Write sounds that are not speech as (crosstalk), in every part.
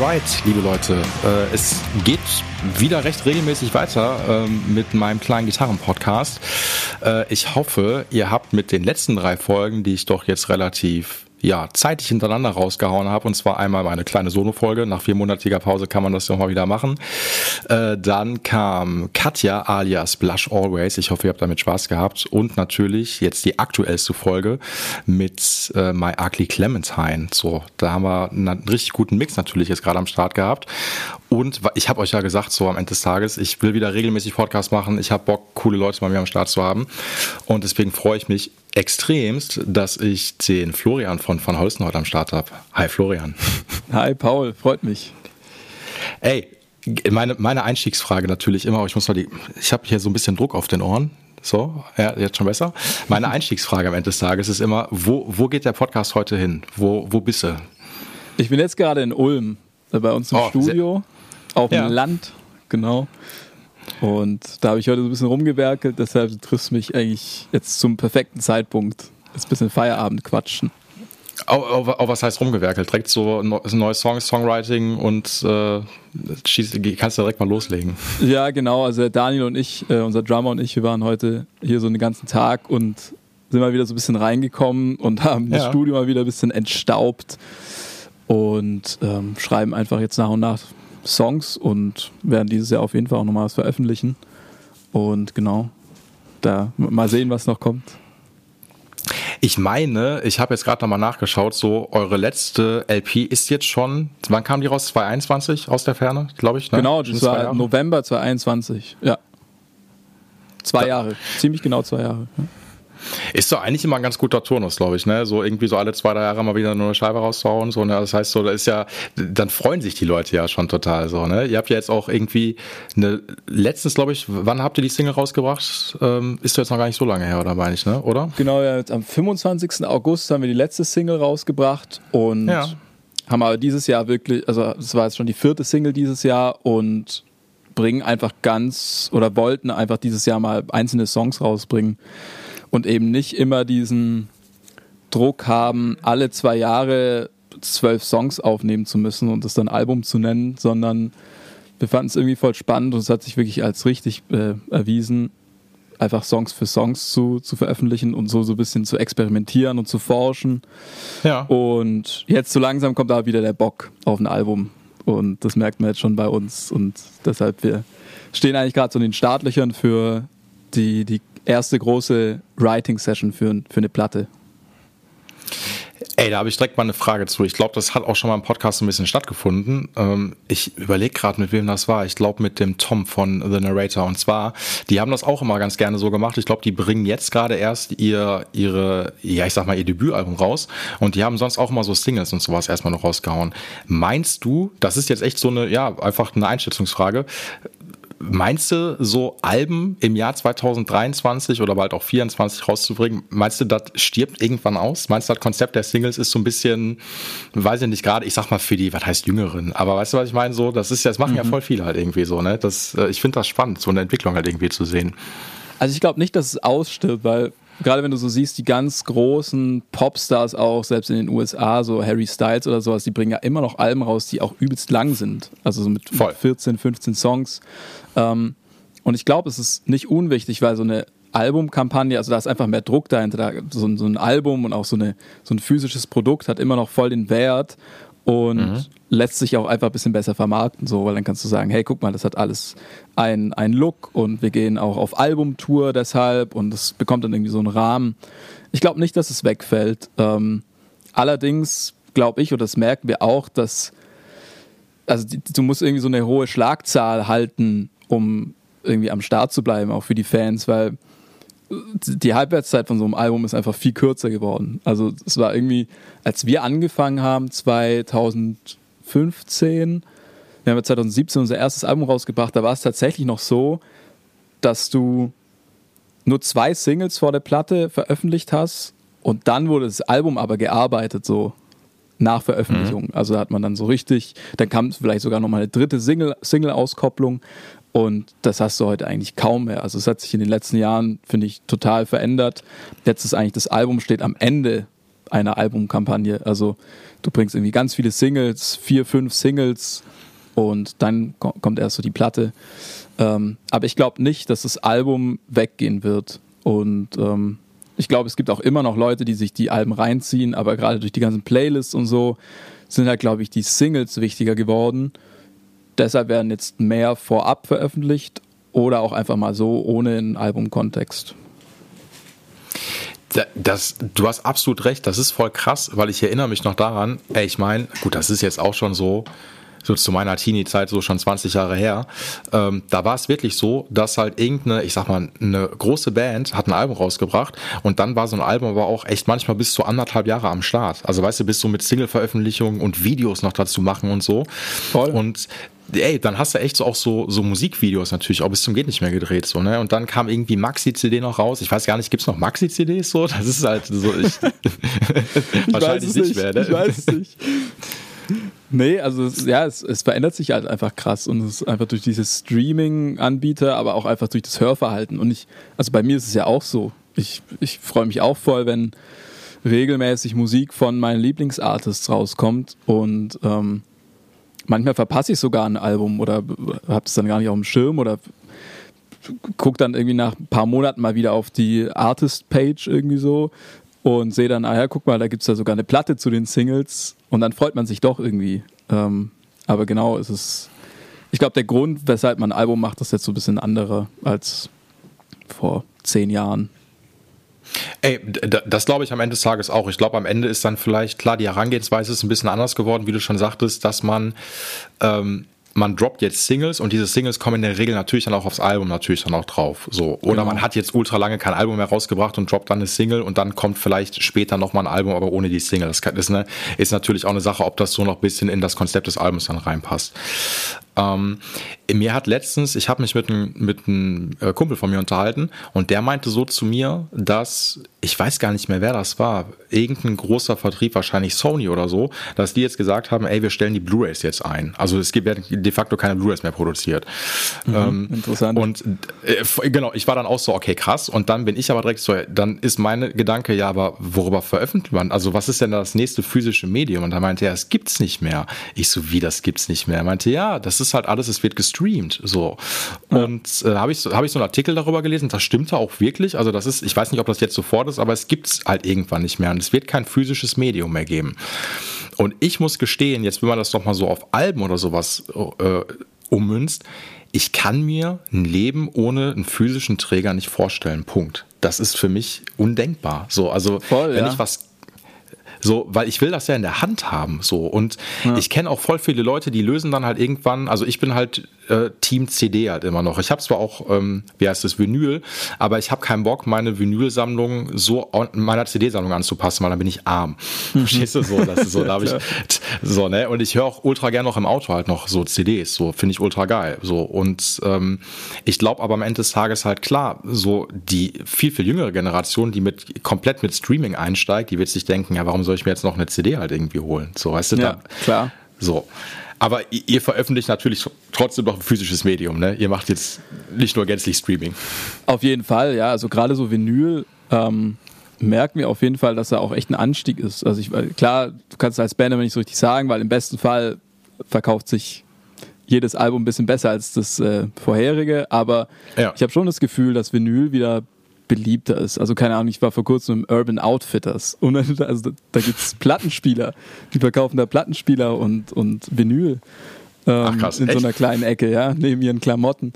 Alright, liebe Leute, äh, es geht wieder recht regelmäßig weiter ähm, mit meinem kleinen Gitarren-Podcast. Äh, ich hoffe, ihr habt mit den letzten drei Folgen, die ich doch jetzt relativ ja, zeitig hintereinander rausgehauen habe. Und zwar einmal meine kleine Solo-Folge. Nach viermonatiger Pause kann man das ja mal wieder machen. Äh, dann kam Katja alias Blush Always. Ich hoffe, ihr habt damit Spaß gehabt. Und natürlich jetzt die aktuellste Folge mit äh, My Ugly Clementine. So, da haben wir einen richtig guten Mix natürlich jetzt gerade am Start gehabt. Und ich habe euch ja gesagt, so am Ende des Tages, ich will wieder regelmäßig Podcast machen. Ich habe Bock, coole Leute bei mir am Start zu haben. Und deswegen freue ich mich extremst, dass ich den Florian von Van Holsten heute am Start habe. Hi Florian. (laughs) Hi Paul, freut mich. Ey, meine, meine Einstiegsfrage natürlich immer, ich muss mal die, ich habe hier so ein bisschen Druck auf den Ohren. So, ja, jetzt schon besser. Meine (laughs) Einstiegsfrage am Ende des Tages ist immer, wo, wo geht der Podcast heute hin? Wo, wo bist du? Ich bin jetzt gerade in Ulm, äh, bei uns im oh, Studio, auf dem ja. Land, genau. Und da habe ich heute so ein bisschen rumgewerkelt, deshalb triffst du mich eigentlich jetzt zum perfekten Zeitpunkt. Jetzt ein bisschen Feierabend quatschen. Auch, auch, auch, was heißt rumgewerkelt? Direkt so ein neues Song, Songwriting und äh, schieß, kannst du direkt mal loslegen. Ja, genau. Also Daniel und ich, äh, unser Drummer und ich, wir waren heute hier so einen ganzen Tag und sind mal wieder so ein bisschen reingekommen und (laughs) haben ja. das Studio mal wieder ein bisschen entstaubt und ähm, schreiben einfach jetzt nach und nach Songs und werden dieses Jahr auf jeden Fall auch nochmal was veröffentlichen. Und genau, da mal sehen, was noch kommt. Ich meine, ich habe jetzt gerade nochmal nachgeschaut, so eure letzte LP ist jetzt schon, wann kam die raus? 2021 aus der Ferne, glaube ich? Ne? Genau, das war November 2021, ja. Zwei Jahre, ziemlich genau zwei Jahre. Ja. Ist doch eigentlich immer ein ganz guter Turnus, glaube ich, ne? So irgendwie so alle zwei, drei Jahre mal wieder nur eine Scheibe rauszuhauen. So, ne? Das heißt so, da ist ja, dann freuen sich die Leute ja schon total so, ne? Ihr habt ja jetzt auch irgendwie eine, letztens, glaube ich, wann habt ihr die Single rausgebracht? Ähm, ist doch jetzt noch gar nicht so lange her, oder meine ich, ne? Oder? Genau, ja, am 25. August haben wir die letzte Single rausgebracht und ja. haben aber dieses Jahr wirklich, also es war jetzt schon die vierte Single dieses Jahr und bringen einfach ganz oder wollten einfach dieses Jahr mal einzelne Songs rausbringen und eben nicht immer diesen Druck haben, alle zwei Jahre zwölf Songs aufnehmen zu müssen und das dann Album zu nennen, sondern wir fanden es irgendwie voll spannend und es hat sich wirklich als richtig äh, erwiesen, einfach Songs für Songs zu, zu veröffentlichen und so, so ein bisschen zu experimentieren und zu forschen. Ja. Und jetzt so langsam kommt da wieder der Bock auf ein Album. Und das merkt man jetzt schon bei uns. Und deshalb, wir stehen eigentlich gerade so in den Startlöchern für die, die erste große Writing-Session für, für eine Platte? Ey, da habe ich direkt mal eine Frage zu. Ich glaube, das hat auch schon mal im Podcast ein bisschen stattgefunden. Ähm, ich überlege gerade, mit wem das war. Ich glaube, mit dem Tom von The Narrator. Und zwar, die haben das auch immer ganz gerne so gemacht. Ich glaube, die bringen jetzt gerade erst ihr, ihre, ja, ich sag mal, ihr Debütalbum raus. Und die haben sonst auch immer so Singles und sowas erstmal noch rausgehauen. Meinst du, das ist jetzt echt so eine, ja, einfach eine Einschätzungsfrage. Meinst du, so Alben im Jahr 2023 oder bald auch 2024 rauszubringen, meinst du, das stirbt irgendwann aus? Meinst du, das Konzept der Singles ist so ein bisschen, weiß ich nicht, gerade, ich sag mal für die, was heißt Jüngeren, aber weißt du, was ich meine? So, das ist, das machen mhm. ja voll viele halt irgendwie so, ne? Das, äh, ich finde das spannend, so eine Entwicklung halt irgendwie zu sehen. Also ich glaube nicht, dass es ausstirbt, weil gerade wenn du so siehst, die ganz großen Popstars auch, selbst in den USA, so Harry Styles oder sowas, die bringen ja immer noch Alben raus, die auch übelst lang sind. Also so mit Voll. 14, 15 Songs. Ähm, und ich glaube, es ist nicht unwichtig, weil so eine Albumkampagne, also da ist einfach mehr Druck dahinter. Da, so, so, ein Album und auch so, eine, so ein physisches Produkt hat immer noch voll den Wert und mhm. lässt sich auch einfach ein bisschen besser vermarkten, so, weil dann kannst du sagen, hey, guck mal, das hat alles einen, Look und wir gehen auch auf Albumtour deshalb und das bekommt dann irgendwie so einen Rahmen. Ich glaube nicht, dass es wegfällt. Ähm, allerdings glaube ich, und das merken wir auch, dass also die, du musst irgendwie so eine hohe Schlagzahl halten, um irgendwie am Start zu bleiben, auch für die Fans, weil die Halbwertszeit von so einem Album ist einfach viel kürzer geworden. Also es war irgendwie, als wir angefangen haben, 2015, wir haben 2017 unser erstes Album rausgebracht, da war es tatsächlich noch so, dass du nur zwei Singles vor der Platte veröffentlicht hast und dann wurde das Album aber gearbeitet, so nach Veröffentlichung. Mhm. Also da hat man dann so richtig, dann kam vielleicht sogar nochmal eine dritte Single-Auskopplung und das hast du heute eigentlich kaum mehr. Also es hat sich in den letzten Jahren, finde ich, total verändert. Jetzt ist eigentlich das Album steht am Ende einer Albumkampagne. Also du bringst irgendwie ganz viele Singles, vier, fünf Singles und dann kommt erst so die Platte. Ähm, aber ich glaube nicht, dass das Album weggehen wird. Und ähm, ich glaube, es gibt auch immer noch Leute, die sich die Alben reinziehen, aber gerade durch die ganzen Playlists und so sind halt, glaube ich, die Singles wichtiger geworden. Deshalb werden jetzt mehr vorab veröffentlicht oder auch einfach mal so ohne einen Albumkontext. Das, du hast absolut recht, das ist voll krass, weil ich erinnere mich noch daran, ey, ich meine, gut, das ist jetzt auch schon so, so zu meiner Teenie-Zeit, so schon 20 Jahre her, ähm, da war es wirklich so, dass halt irgendeine, ich sag mal, eine große Band hat ein Album rausgebracht und dann war so ein Album aber auch echt manchmal bis zu anderthalb Jahre am Start. Also weißt du, bis so mit Single-Veröffentlichungen und Videos noch dazu machen und so. Voll. Und ey, dann hast du echt so auch so, so Musikvideos natürlich auch bis zum geht nicht mehr gedreht so, ne? Und dann kam irgendwie Maxi-CD noch raus. Ich weiß gar nicht, gibt's noch Maxi-CDs so? Das ist halt so, ich, (laughs) ich (laughs) wahrscheinlich nicht, nicht mehr, ne? Ich weiß es nicht. (laughs) Nee, also es, ja, es, es, verändert sich halt einfach krass und es ist einfach durch dieses Streaming-Anbieter, aber auch einfach durch das Hörverhalten. Und ich, also bei mir ist es ja auch so. Ich, ich freue mich auch voll, wenn regelmäßig Musik von meinen Lieblingsartists rauskommt und ähm, manchmal verpasse ich sogar ein Album oder habe es dann gar nicht auf dem Schirm oder gucke dann irgendwie nach ein paar Monaten mal wieder auf die Artist-Page irgendwie so und sehe dann, ah ja, guck mal, da gibt es ja sogar eine Platte zu den Singles und dann freut man sich doch irgendwie. Ähm, aber genau, es ist, ich glaube, der Grund, weshalb man ein Album macht, ist jetzt so ein bisschen anderer als vor zehn Jahren. Ey, das glaube ich am Ende des Tages auch. Ich glaube, am Ende ist dann vielleicht, klar, die Herangehensweise ist ein bisschen anders geworden, wie du schon sagtest, dass man ähm, man droppt jetzt Singles und diese Singles kommen in der Regel natürlich dann auch aufs Album natürlich dann auch drauf. So. Oder genau. man hat jetzt ultra lange kein Album mehr rausgebracht und droppt dann eine Single und dann kommt vielleicht später nochmal ein Album, aber ohne die Single. Das ist, eine, ist natürlich auch eine Sache, ob das so noch ein bisschen in das Konzept des Albums dann reinpasst. Ähm, mir hat letztens, ich habe mich mit einem mit einem äh, Kumpel von mir unterhalten und der meinte so zu mir, dass ich weiß gar nicht mehr, wer das war, irgendein großer Vertrieb, wahrscheinlich Sony oder so, dass die jetzt gesagt haben, ey, wir stellen die Blu-rays jetzt ein. Also es werden de facto keine Blu-rays mehr produziert. Mhm, ähm, interessant. Und äh, genau, ich war dann auch so, okay, krass. Und dann bin ich aber direkt so, dann ist meine Gedanke, ja, aber worüber veröffentlicht man? Also was ist denn das nächste physische Medium? Und da meinte er, es gibt's nicht mehr. Ich so, wie das gibt's nicht mehr? Er meinte, ja, das ist halt alles, es wird gestreamt. So. Und äh, habe ich, hab ich so einen Artikel darüber gelesen, das stimmte auch wirklich. Also das ist, ich weiß nicht, ob das jetzt sofort ist, aber es gibt's halt irgendwann nicht mehr. Und es wird kein physisches Medium mehr geben. Und ich muss gestehen, jetzt wenn man das doch mal so auf Alben oder sowas äh, ummünzt, ich kann mir ein Leben ohne einen physischen Träger nicht vorstellen. Punkt. Das ist für mich undenkbar. So, also Voll, wenn ja. ich was so, weil ich will das ja in der Hand haben. So. Und ja. ich kenne auch voll viele Leute, die lösen dann halt irgendwann, also ich bin halt äh, Team CD halt immer noch. Ich habe zwar auch, ähm, wie heißt das, Vinyl, aber ich habe keinen Bock, meine Vinylsammlung so meiner CD-Sammlung anzupassen, weil dann bin ich arm. Mhm. (laughs) Verstehst du so? Das ist so, da habe ich (laughs) so, ne? Und ich höre auch ultra gern noch im Auto halt noch so CDs. So, finde ich ultra geil. So. Und ähm, ich glaube aber am Ende des Tages halt klar, so die viel, viel jüngere Generation, die mit komplett mit Streaming einsteigt, die wird sich denken, ja, warum soll ich mir jetzt noch eine CD halt irgendwie holen? So, weißt du, ja, da, klar. So. Aber ihr veröffentlicht natürlich trotzdem noch ein physisches Medium, ne? Ihr macht jetzt nicht nur gänzlich Streaming. Auf jeden Fall, ja. Also gerade so Vinyl ähm, merken wir auf jeden Fall, dass da auch echt ein Anstieg ist. Also ich, klar, du kannst als Band aber nicht so richtig sagen, weil im besten Fall verkauft sich jedes Album ein bisschen besser als das äh, vorherige, aber ja. ich habe schon das Gefühl, dass Vinyl wieder beliebter ist. Also keine Ahnung, ich war vor kurzem im Urban Outfitters (laughs) und also, da gibt es Plattenspieler, die verkaufen da Plattenspieler und, und Vinyl ähm, Ach krass, in echt? so einer kleinen Ecke, ja, (laughs) neben ihren Klamotten.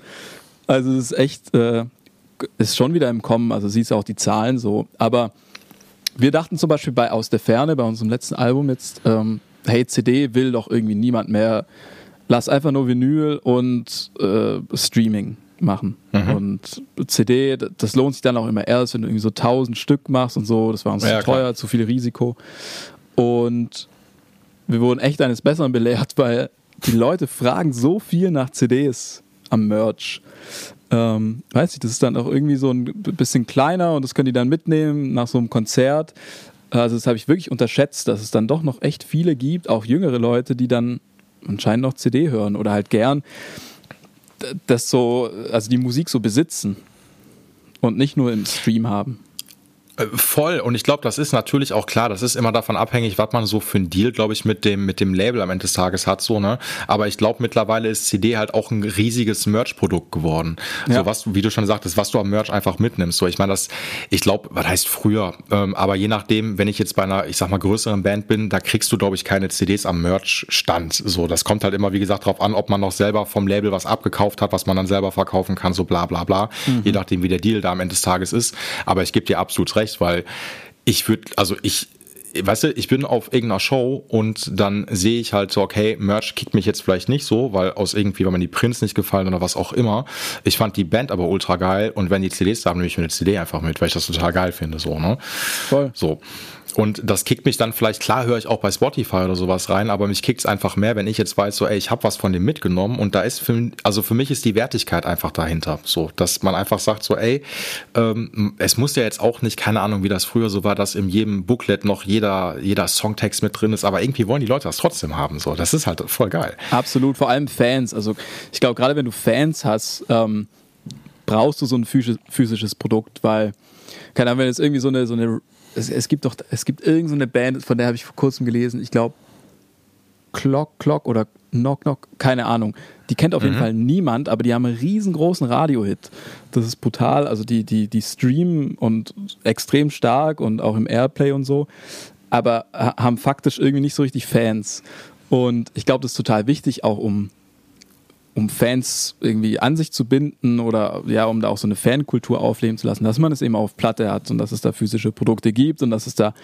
Also es ist echt, äh, ist schon wieder im Kommen, also siehst du auch die Zahlen so. Aber wir dachten zum Beispiel bei Aus der Ferne, bei unserem letzten Album jetzt, ähm, hey, CD will doch irgendwie niemand mehr. Lass einfach nur Vinyl und äh, Streaming machen. Mhm. Und CD, das lohnt sich dann auch immer erst, wenn du irgendwie so 1000 Stück machst und so. Das war uns ja, zu teuer, klar. zu viel Risiko. Und wir wurden echt eines Besseren belehrt, (laughs) weil die Leute fragen so viel nach CDs am Merch. ähm, weiß ich, das ist dann auch irgendwie so ein bisschen kleiner und das können die dann mitnehmen nach so einem Konzert. Also das habe ich wirklich unterschätzt, dass es dann doch noch echt viele gibt, auch jüngere Leute, die dann anscheinend noch CD hören oder halt gern das so, also die Musik so besitzen und nicht nur im Stream haben. Äh, voll und ich glaube, das ist natürlich auch klar, das ist immer davon abhängig, was man so für einen Deal, glaube ich, mit dem mit dem Label am Ende des Tages hat so, ne? Aber ich glaube mittlerweile ist CD halt auch ein riesiges Merch Produkt geworden. Ja. So was wie du schon sagtest, was du am Merch einfach mitnimmst. So, ich meine, das ich glaube, was heißt früher, ähm, aber je nachdem, wenn ich jetzt bei einer, ich sag mal größeren Band bin, da kriegst du glaube ich keine CDs am Merch Stand. So, das kommt halt immer wie gesagt darauf an, ob man noch selber vom Label was abgekauft hat, was man dann selber verkaufen kann, so bla bla bla, mhm. je nachdem wie der Deal da am Ende des Tages ist, aber ich gebe dir absolut recht recht, weil ich würde, also ich, weißt du, ich bin auf irgendeiner Show und dann sehe ich halt so, okay, Merch kickt mich jetzt vielleicht nicht so, weil aus irgendwie, weil mir die Prints nicht gefallen oder was auch immer. Ich fand die Band aber ultra geil und wenn die CDs da haben, nehme ich mir eine CD einfach mit, weil ich das total geil finde, so, ne? Voll. So. Und das kickt mich dann vielleicht, klar höre ich auch bei Spotify oder sowas rein, aber mich kickt es einfach mehr, wenn ich jetzt weiß, so, ey, ich habe was von dem mitgenommen und da ist für, also für mich ist die Wertigkeit einfach dahinter. So, dass man einfach sagt, so, ey, ähm, es muss ja jetzt auch nicht, keine Ahnung, wie das früher so war, dass in jedem Booklet noch jeder, jeder Songtext mit drin ist, aber irgendwie wollen die Leute das trotzdem haben. So, das ist halt voll geil. Absolut, vor allem Fans. Also ich glaube, gerade wenn du Fans hast, ähm, brauchst du so ein physisches Produkt, weil keine Ahnung, wenn jetzt irgendwie so eine, so eine es, es gibt doch, es gibt irgendeine so Band, von der habe ich vor kurzem gelesen, ich glaube Clock Clock oder Knock Knock, keine Ahnung. Die kennt auf mhm. jeden Fall niemand, aber die haben einen riesengroßen Radio-Hit. Das ist brutal, also die, die, die streamen und extrem stark und auch im Airplay und so, aber haben faktisch irgendwie nicht so richtig Fans. Und ich glaube, das ist total wichtig, auch um um Fans irgendwie an sich zu binden oder ja, um da auch so eine Fankultur aufleben zu lassen, dass man es eben auf Platte hat und dass es da physische Produkte gibt und dass es da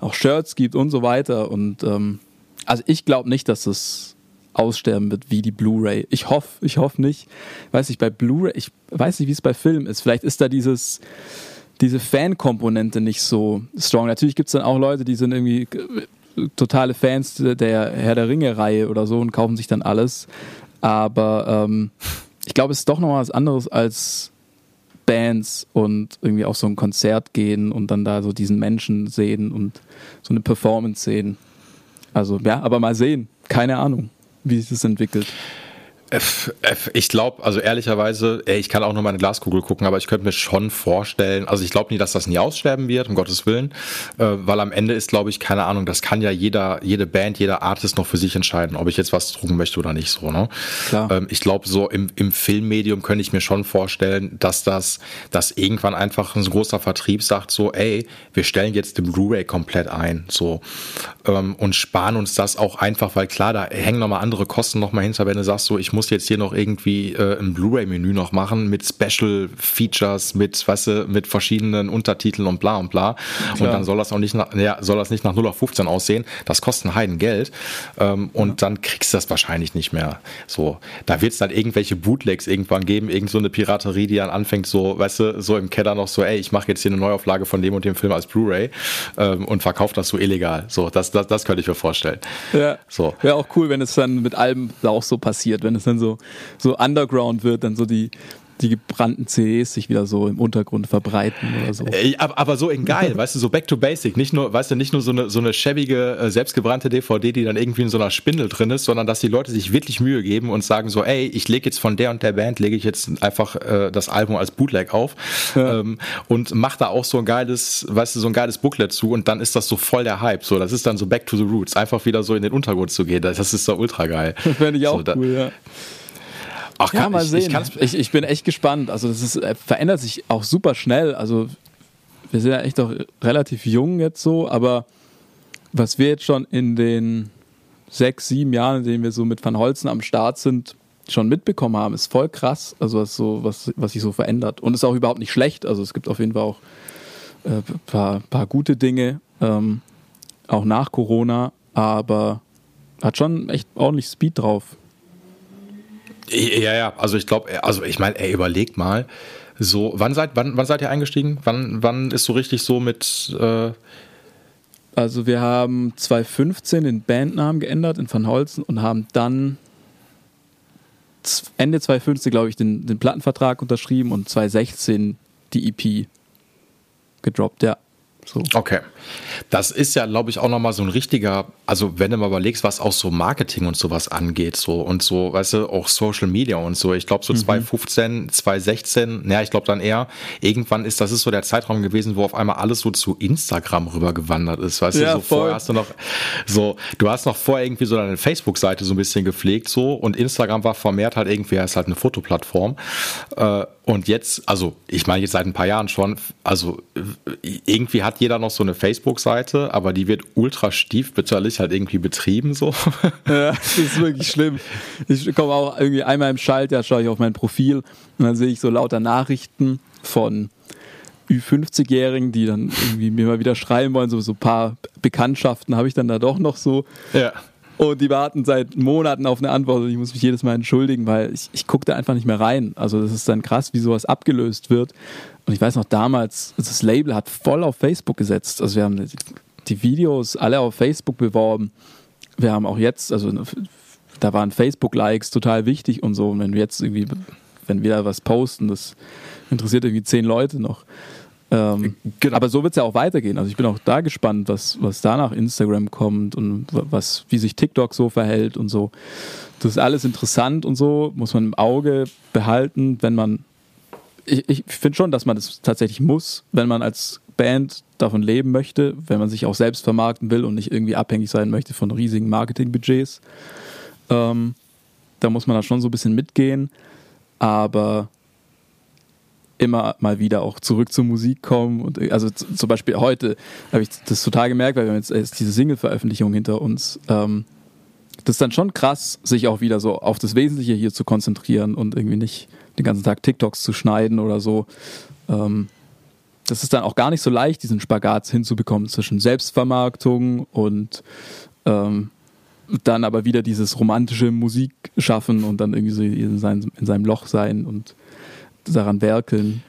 auch Shirts gibt und so weiter. Und ähm, also ich glaube nicht, dass es aussterben wird wie die Blu-ray. Ich hoffe, ich hoffe nicht. Weiß nicht, bei Blu-ray, ich weiß nicht, wie es bei Film ist. Vielleicht ist da dieses diese Fan-Komponente nicht so strong. Natürlich gibt es dann auch Leute, die sind irgendwie totale Fans der Herr der Ringe-Reihe oder so und kaufen sich dann alles. Aber ähm, ich glaube, es ist doch noch was anderes als Bands und irgendwie auf so ein Konzert gehen und dann da so diesen Menschen sehen und so eine Performance sehen. Also ja, aber mal sehen. Keine Ahnung, wie sich das entwickelt. Ich glaube, also ehrlicherweise, ey, ich kann auch nur meine Glaskugel gucken, aber ich könnte mir schon vorstellen, also ich glaube nie, dass das nie aussterben wird, um Gottes Willen, äh, weil am Ende ist, glaube ich, keine Ahnung, das kann ja jeder, jede Band, jeder Artist noch für sich entscheiden, ob ich jetzt was drucken möchte oder nicht so, ne? Klar. Ähm, ich glaube, so im, im Filmmedium könnte ich mir schon vorstellen, dass das, dass irgendwann einfach ein großer Vertrieb sagt so, ey, wir stellen jetzt den Blu-ray komplett ein, so, ähm, und sparen uns das auch einfach, weil klar, da hängen nochmal andere Kosten nochmal hinter, wenn du sagst so, ich muss jetzt hier noch irgendwie äh, ein Blu-ray-Menü noch machen mit Special Features, mit, weißt du, mit verschiedenen Untertiteln und bla und bla. Klar. Und dann soll das auch nicht nach, ja, soll das nicht nach 0 auf 15 aussehen. Das kostet ein Heiden Geld. Ähm, und ja. dann kriegst du das wahrscheinlich nicht mehr. So, da wird es dann irgendwelche Bootlegs irgendwann geben, irgend so eine Piraterie, die dann anfängt, so, weißt du, so im Keller noch so, ey, ich mache jetzt hier eine Neuauflage von dem und dem Film als Blu-ray ähm, und verkaufe das so illegal. So, das, das, das könnte ich mir vorstellen. Ja. So. Wäre auch cool, wenn es dann mit allem auch so passiert, wenn es dann so so, underground wird, dann so die, die gebrannten CDs sich wieder so im Untergrund verbreiten oder so. Aber, aber so in geil, (laughs) weißt du, so back to basic. Nicht nur, weißt du, nicht nur so eine, so eine schäbige, äh, selbstgebrannte DVD, die dann irgendwie in so einer Spindel drin ist, sondern dass die Leute sich wirklich Mühe geben und sagen so, ey, ich lege jetzt von der und der Band, lege ich jetzt einfach äh, das Album als Bootleg auf ja. ähm, und mach da auch so ein geiles, weißt du, so ein geiles Booklet zu und dann ist das so voll der Hype. So, das ist dann so back to the roots, einfach wieder so in den Untergrund zu gehen. Das ist so ultra geil. Das (laughs) fände ich auch so, cool, ja. Ach, ja, mal ich, sehen. Ich, ich, ich, bin echt gespannt. Also das ist, äh, verändert sich auch super schnell. Also wir sind ja echt doch relativ jung jetzt so, aber was wir jetzt schon in den sechs, sieben Jahren, in denen wir so mit Van Holzen am Start sind, schon mitbekommen haben, ist voll krass. Also was so, was, was sich so verändert. Und ist auch überhaupt nicht schlecht. Also es gibt auf jeden Fall auch ein äh, paar, paar gute Dinge, ähm, auch nach Corona, aber hat schon echt ordentlich Speed drauf. Ja, ja, also ich glaube, also ich meine, ey, überlegt mal, so, wann seid, wann, wann seid ihr eingestiegen? Wann, wann ist so richtig so mit. Äh also wir haben 2015 den Bandnamen geändert in Van Holzen und haben dann Ende 2015, glaube ich, den, den Plattenvertrag unterschrieben und 2016 die EP gedroppt, ja. So. Okay. Das ist ja, glaube ich, auch nochmal so ein richtiger, also wenn du mal überlegst, was auch so Marketing und sowas angeht, so und so, weißt du, auch Social Media und so. Ich glaube, so mhm. 2015, 2016, naja, ich glaube dann eher, irgendwann ist, das ist so der Zeitraum gewesen, wo auf einmal alles so zu Instagram rübergewandert ist, weißt ja, du, so voll. vorher hast du noch, so, du hast noch vorher irgendwie so deine Facebook-Seite so ein bisschen gepflegt, so, und Instagram war vermehrt halt irgendwie, ist halt eine Fotoplattform, äh, und jetzt, also ich meine jetzt seit ein paar Jahren schon, also irgendwie hat jeder noch so eine Facebook-Seite, aber die wird ultra stiefbitterlich halt irgendwie betrieben so. (laughs) Ja, das ist wirklich schlimm. Ich komme auch irgendwie einmal im Schalter, schaue ich auf mein Profil und dann sehe ich so lauter Nachrichten von Ü50-Jährigen, die dann irgendwie mir mal wieder schreiben wollen, so, so ein paar Bekanntschaften habe ich dann da doch noch so. Ja. Und die warten seit Monaten auf eine Antwort und ich muss mich jedes Mal entschuldigen, weil ich, ich gucke da einfach nicht mehr rein. Also das ist dann krass, wie sowas abgelöst wird. Und ich weiß noch damals, das Label hat voll auf Facebook gesetzt. Also wir haben die Videos alle auf Facebook beworben. Wir haben auch jetzt, also da waren Facebook-Likes total wichtig und so. Und wenn wir jetzt irgendwie, wenn wir da was posten, das interessiert irgendwie zehn Leute noch. Ähm, genau. Aber so wird es ja auch weitergehen. Also ich bin auch da gespannt, was, was da nach Instagram kommt und was, wie sich TikTok so verhält und so. Das ist alles interessant und so, muss man im Auge behalten, wenn man. Ich, ich finde schon, dass man das tatsächlich muss, wenn man als Band davon leben möchte, wenn man sich auch selbst vermarkten will und nicht irgendwie abhängig sein möchte von riesigen Marketingbudgets. Ähm, da muss man da schon so ein bisschen mitgehen. Aber immer mal wieder auch zurück zur Musik kommen. Und also zum Beispiel heute habe ich das total gemerkt, weil wir haben jetzt diese Single-Veröffentlichung hinter uns. Ähm, das ist dann schon krass, sich auch wieder so auf das Wesentliche hier zu konzentrieren und irgendwie nicht den ganzen Tag TikToks zu schneiden oder so. Ähm, das ist dann auch gar nicht so leicht, diesen Spagat hinzubekommen zwischen Selbstvermarktung und ähm, dann aber wieder dieses romantische Musik schaffen und dann irgendwie so in seinem, in seinem Loch sein und daran werkeln.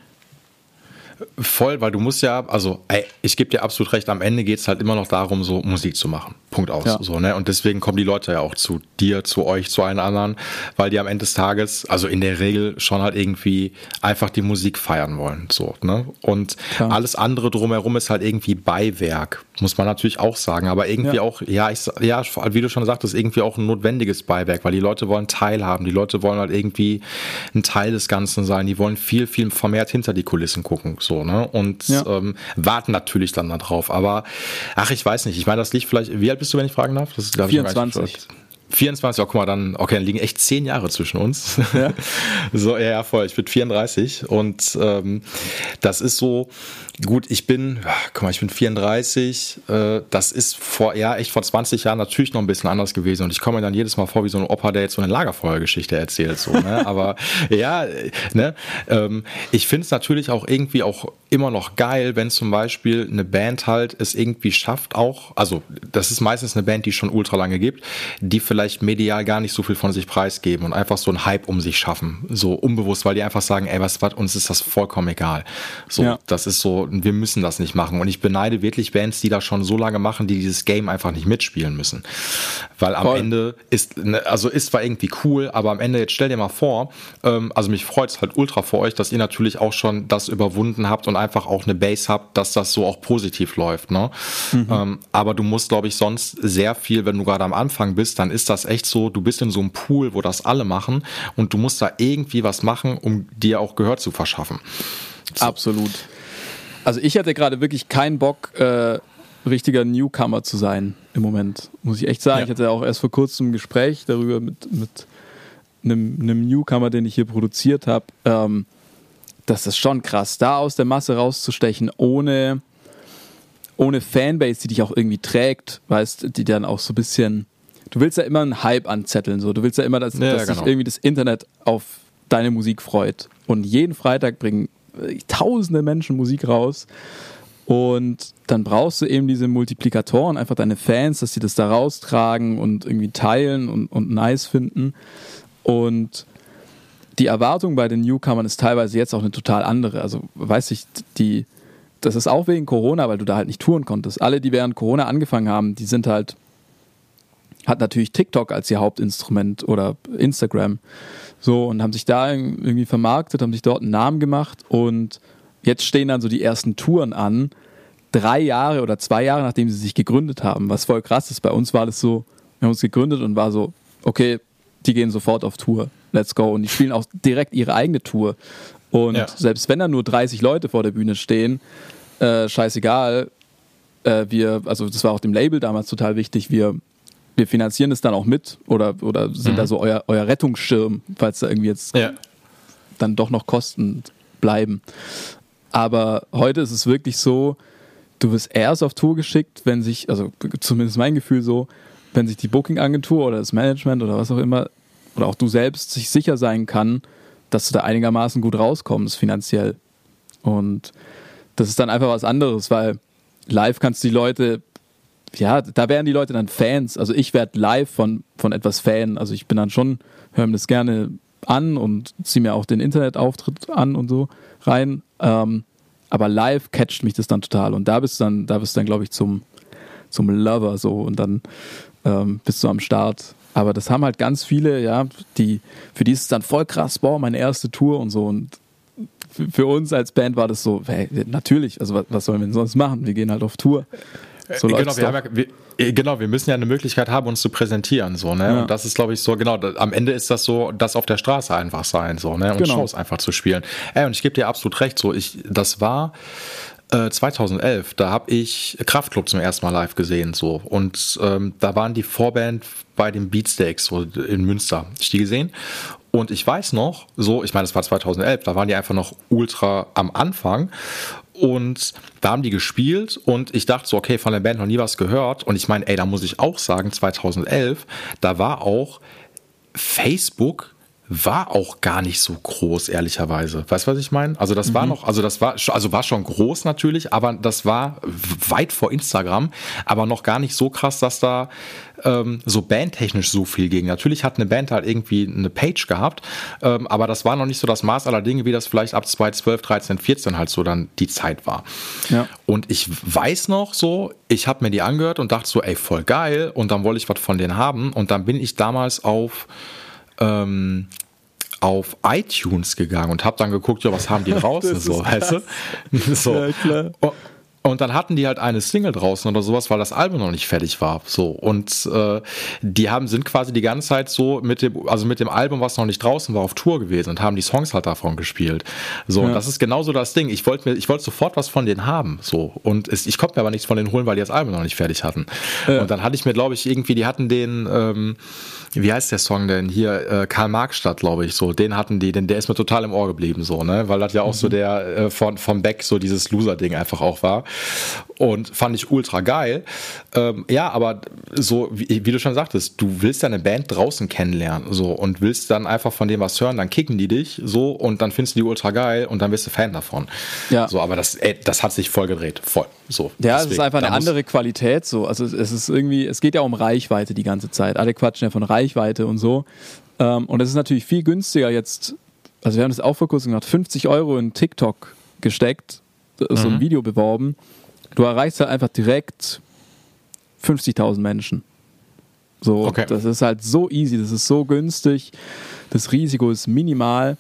Voll, weil du musst ja, also ich gebe dir absolut recht, am Ende geht es halt immer noch darum, so Musik zu machen. Punkt aus. Ja. So, ne? Und deswegen kommen die Leute ja auch zu dir, zu euch, zu allen anderen, weil die am Ende des Tages, also in der Regel schon halt irgendwie einfach die Musik feiern wollen. So, ne? Und ja. alles andere drumherum ist halt irgendwie Beiwerk, muss man natürlich auch sagen. Aber irgendwie ja. auch, ja, ich, ja, wie du schon sagtest, irgendwie auch ein notwendiges Beiwerk, weil die Leute wollen teilhaben, die Leute wollen halt irgendwie ein Teil des Ganzen sein, die wollen viel, viel vermehrt hinter die Kulissen gucken. So, ne? Und ähm, warten natürlich dann darauf. Aber ach, ich weiß nicht, ich meine, das liegt vielleicht, wie alt bist du, wenn ich fragen darf? Das ist, 24. 24, oh, guck mal, dann, okay, dann liegen echt zehn Jahre zwischen uns. Ja. (laughs) so, ja, ja, voll. Ich bin 34 und ähm, das ist so, Gut, ich bin, guck mal, ich bin 34. Äh, das ist vor, ja, echt vor 20 Jahren natürlich noch ein bisschen anders gewesen. Und ich komme mir dann jedes Mal vor wie so ein Opa, der jetzt so eine Lagerfeuergeschichte erzählt. So, ne? (laughs) Aber ja, ne? Ähm, ich finde es natürlich auch irgendwie auch immer noch geil, wenn zum Beispiel eine Band halt es irgendwie schafft, auch, also das ist meistens eine Band, die schon ultra lange gibt, die vielleicht medial gar nicht so viel von sich preisgeben und einfach so einen Hype um sich schaffen. So unbewusst, weil die einfach sagen, ey, was, was, uns ist das vollkommen egal. So, ja. das ist so wir müssen das nicht machen. Und ich beneide wirklich Bands, die das schon so lange machen, die dieses Game einfach nicht mitspielen müssen. Weil am Voll. Ende ist, ne, also ist zwar irgendwie cool, aber am Ende, jetzt stell dir mal vor, ähm, also mich freut es halt ultra für euch, dass ihr natürlich auch schon das überwunden habt und einfach auch eine Base habt, dass das so auch positiv läuft. Ne? Mhm. Ähm, aber du musst, glaube ich, sonst sehr viel, wenn du gerade am Anfang bist, dann ist das echt so, du bist in so einem Pool, wo das alle machen und du musst da irgendwie was machen, um dir auch Gehör zu verschaffen. So. Absolut. Also ich hatte gerade wirklich keinen Bock, äh, richtiger Newcomer zu sein im Moment, muss ich echt sagen. Ja. Ich hatte auch erst vor kurzem ein Gespräch darüber mit, mit einem, einem Newcomer, den ich hier produziert habe. Ähm, das ist schon krass, da aus der Masse rauszustechen, ohne, ohne Fanbase, die dich auch irgendwie trägt, weißt, die dann auch so ein bisschen. Du willst ja immer einen Hype anzetteln, so. Du willst ja immer, dass, ja, dass genau. sich irgendwie das Internet auf deine Musik freut. Und jeden Freitag bringen tausende Menschen Musik raus. Und dann brauchst du eben diese Multiplikatoren, einfach deine Fans, dass sie das da raustragen und irgendwie teilen und, und nice finden. Und die Erwartung bei den Newcomern ist teilweise jetzt auch eine total andere. Also, weiß ich, die, das ist auch wegen Corona, weil du da halt nicht touren konntest. Alle, die während Corona angefangen haben, die sind halt, hat natürlich TikTok als ihr Hauptinstrument oder Instagram. So, und haben sich da irgendwie vermarktet, haben sich dort einen Namen gemacht und jetzt stehen dann so die ersten Touren an. Drei Jahre oder zwei Jahre, nachdem sie sich gegründet haben, was voll krass ist. Bei uns war das so, wir haben uns gegründet und war so, okay, die gehen sofort auf Tour, let's go. Und die spielen auch direkt ihre eigene Tour. Und ja. selbst wenn da nur 30 Leute vor der Bühne stehen, äh, scheißegal, äh, wir, also das war auch dem Label damals total wichtig, wir wir finanzieren es dann auch mit oder, oder sind mhm. da so euer, euer Rettungsschirm, falls da irgendwie jetzt ja. dann doch noch Kosten bleiben. Aber heute ist es wirklich so, du wirst erst auf Tour geschickt, wenn sich, also zumindest mein Gefühl so, wenn sich die Booking-Agentur oder das Management oder was auch immer, oder auch du selbst sich sicher sein kann, dass du da einigermaßen gut rauskommst finanziell. Und das ist dann einfach was anderes, weil live kannst du die Leute ja, da wären die Leute dann Fans. Also ich werde live von, von etwas Fan. Also ich bin dann schon, höre mir das gerne an und ziehe mir auch den Internetauftritt an und so rein. Ähm, aber live catcht mich das dann total. Und da bist du dann, da bist du dann, glaube ich, zum, zum Lover so und dann ähm, bist du am Start. Aber das haben halt ganz viele, ja, die, für die ist es dann voll krass, boah, meine erste Tour und so. Und für uns als Band war das so, hey, natürlich, also was, was sollen wir denn sonst machen? Wir gehen halt auf Tour. So äh, genau, wir ja, wir, äh, genau, wir müssen ja eine Möglichkeit haben, uns zu präsentieren, so, ne? Ja. Und das ist, glaube ich, so, genau, am Ende ist das so, das auf der Straße einfach sein, so, ne? Und genau. Shows einfach zu spielen. Ey, und ich gebe dir absolut recht, so, ich, das war, 2011, äh, da habe ich Kraftklub zum ersten Mal live gesehen, so. Und ähm, da waren die Vorband bei den Beatsteaks, so in Münster. Ich die gesehen. Und ich weiß noch, so, ich meine, das war 2011, da waren die einfach noch ultra am Anfang. Und da haben die gespielt und ich dachte so, okay, von der Band noch nie was gehört. Und ich meine, ey, da muss ich auch sagen, 2011, da war auch Facebook war auch gar nicht so groß, ehrlicherweise. Weißt du, was ich meine? Also das mhm. war noch, also das war, also war schon groß natürlich, aber das war weit vor Instagram, aber noch gar nicht so krass, dass da ähm, so bandtechnisch so viel ging. Natürlich hat eine Band halt irgendwie eine Page gehabt, ähm, aber das war noch nicht so das Maß aller Dinge, wie das vielleicht ab 2012, 13, 14 halt so dann die Zeit war. Ja. Und ich weiß noch so, ich habe mir die angehört und dachte so, ey, voll geil und dann wollte ich was von denen haben und dann bin ich damals auf ähm, auf iTunes gegangen und habe dann geguckt, ja, was haben die (laughs) draußen so, weißt du? (laughs) so. Ja, klar. Und dann hatten die halt eine Single draußen oder sowas, weil das Album noch nicht fertig war. So. Und äh, die haben, sind quasi die ganze Zeit so mit dem, also mit dem Album, was noch nicht draußen war, auf Tour gewesen und haben die Songs halt davon gespielt. So, ja. und das ist genauso das Ding. Ich wollte mir, ich wollte sofort was von denen haben. So. Und es, ich konnte mir aber nichts von denen holen, weil die das Album noch nicht fertig hatten. Ja. Und dann hatte ich mir, glaube ich, irgendwie, die hatten den, ähm, wie heißt der Song denn hier? Äh, Karl Marxstadt, glaube ich, so. Den hatten die, denn der ist mir total im Ohr geblieben, so, ne? Weil das ja auch mhm. so der äh, von, vom Beck so dieses Loser-Ding einfach auch war. Und fand ich ultra geil. Ähm, ja, aber so, wie, wie, du schon sagtest, du willst deine Band draußen kennenlernen, so, und willst dann einfach von dem was hören, dann kicken die dich, so, und dann findest du die ultra geil und dann bist du Fan davon. Ja. So, aber das, ey, das hat sich voll gedreht, voll. So. Ja, es ist einfach eine andere Qualität, so. Also, es ist irgendwie, es geht ja um Reichweite die ganze Zeit. Alle quatschen ja von Reichweite und so. Ähm, und es ist natürlich viel günstiger jetzt. Also, wir haben das auch vor kurzem gemacht, 50 Euro in TikTok gesteckt, so ein mhm. Video beworben du erreichst halt einfach direkt 50.000 Menschen. So, okay. das ist halt so easy, das ist so günstig, das Risiko ist minimal.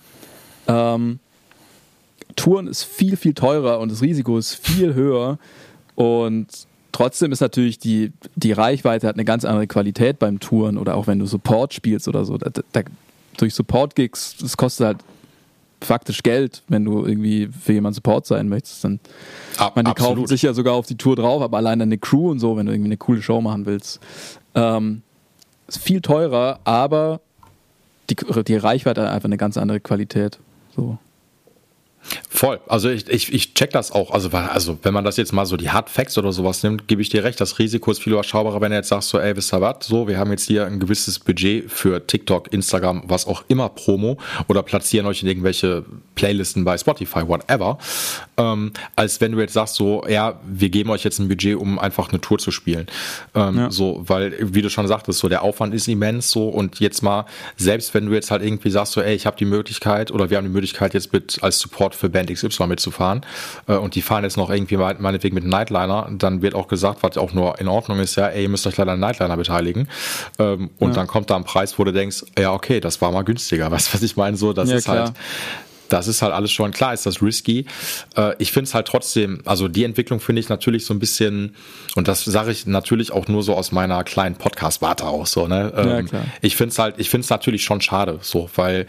Ähm, Touren ist viel, viel teurer und das Risiko ist viel höher. Und trotzdem ist natürlich die, die Reichweite hat eine ganz andere Qualität beim Touren oder auch wenn du Support spielst oder so. Da, da, durch Support-Gigs, das kostet halt faktisch Geld, wenn du irgendwie für jemanden Support sein möchtest. Dann, Ab, man, die absolut. kaufen sich ja sogar auf die Tour drauf, aber allein eine Crew und so, wenn du irgendwie eine coole Show machen willst. Ähm, ist viel teurer, aber die, die Reichweite hat einfach eine ganz andere Qualität. So. Voll. Also ich, ich, ich check das auch. Also, also wenn man das jetzt mal so die Hard Facts oder sowas nimmt, gebe ich dir recht, das Risiko ist viel überschaubarer, wenn du jetzt sagst so, ey, wisst ihr was, so, wir haben jetzt hier ein gewisses Budget für TikTok, Instagram, was auch immer Promo oder platzieren euch in irgendwelche Playlisten bei Spotify, whatever, ähm, als wenn du jetzt sagst so, ja, wir geben euch jetzt ein Budget, um einfach eine Tour zu spielen. Ähm, ja. So, weil, wie du schon sagtest, so der Aufwand ist immens so und jetzt mal, selbst wenn du jetzt halt irgendwie sagst so, ey, ich habe die Möglichkeit oder wir haben die Möglichkeit jetzt mit als Support für Band XY mitzufahren äh, und die fahren jetzt noch irgendwie meinetwegen mit einem Nightliner, dann wird auch gesagt, was auch nur in Ordnung ist, ja, ey, ihr müsst euch leider einen Nightliner beteiligen. Ähm, und ja. dann kommt da ein Preis, wo du denkst, ja, okay, das war mal günstiger. (laughs) Weißt du, was ich meine? So, das ja, ist klar. halt das ist halt alles schon klar, ist das risky. Äh, ich finde es halt trotzdem, also die Entwicklung finde ich natürlich so ein bisschen, und das sage ich natürlich auch nur so aus meiner kleinen Podcast-Warte aus. So, ne? Ja, ähm, klar. Ich finde es halt, ich finde es natürlich schon schade, so, weil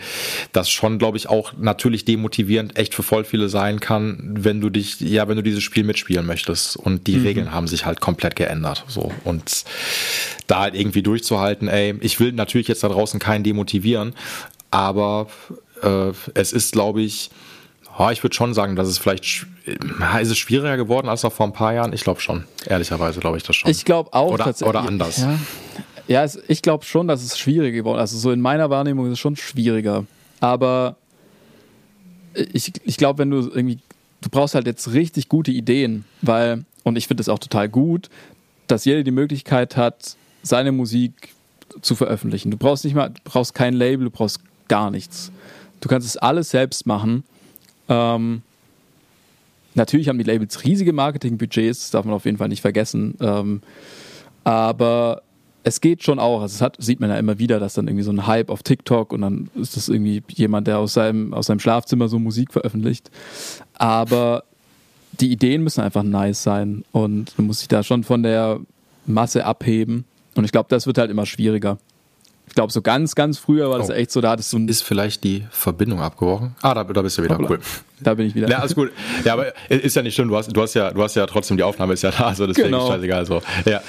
das schon, glaube ich, auch natürlich demotivierend echt für voll viele sein kann, wenn du dich, ja, wenn du dieses Spiel mitspielen möchtest. Und die mhm. Regeln haben sich halt komplett geändert. So. Und da halt irgendwie durchzuhalten, ey, ich will natürlich jetzt da draußen keinen demotivieren, aber äh, es ist, glaube ich, oh, ich würde schon sagen, dass es vielleicht ist es schwieriger geworden als noch vor ein paar Jahren. Ich glaube schon, ehrlicherweise glaube ich das schon. Ich glaube auch oder, oder anders. Ja, ja es, ich glaube schon, dass es schwieriger geworden ist. Also so in meiner Wahrnehmung ist es schon schwieriger. Aber ich, ich glaube, wenn du irgendwie, du brauchst halt jetzt richtig gute Ideen, weil, und ich finde es auch total gut, dass jeder die Möglichkeit hat, seine Musik zu veröffentlichen. Du brauchst nicht mal, du brauchst kein Label, du brauchst gar nichts. Du kannst es alles selbst machen. Ähm, natürlich haben die Labels riesige Marketingbudgets, das darf man auf jeden Fall nicht vergessen. Ähm, aber es geht schon auch. Also es hat, sieht man ja immer wieder, dass dann irgendwie so ein Hype auf TikTok und dann ist das irgendwie jemand, der aus seinem, aus seinem Schlafzimmer so Musik veröffentlicht. Aber die Ideen müssen einfach nice sein und man muss sich da schon von der Masse abheben. Und ich glaube, das wird halt immer schwieriger. Ich glaube, so ganz, ganz früher war das oh. echt so, da hattest du ein Ist vielleicht die Verbindung abgebrochen? Ah, da, da bist du wieder. Hoppla. Cool. Da bin ich wieder. Ja, alles gut. Ja, aber ist ja nicht schlimm. Du hast, du hast, ja, du hast ja trotzdem, die Aufnahme ist ja da, also deswegen genau. ist scheißegal. So. Ja.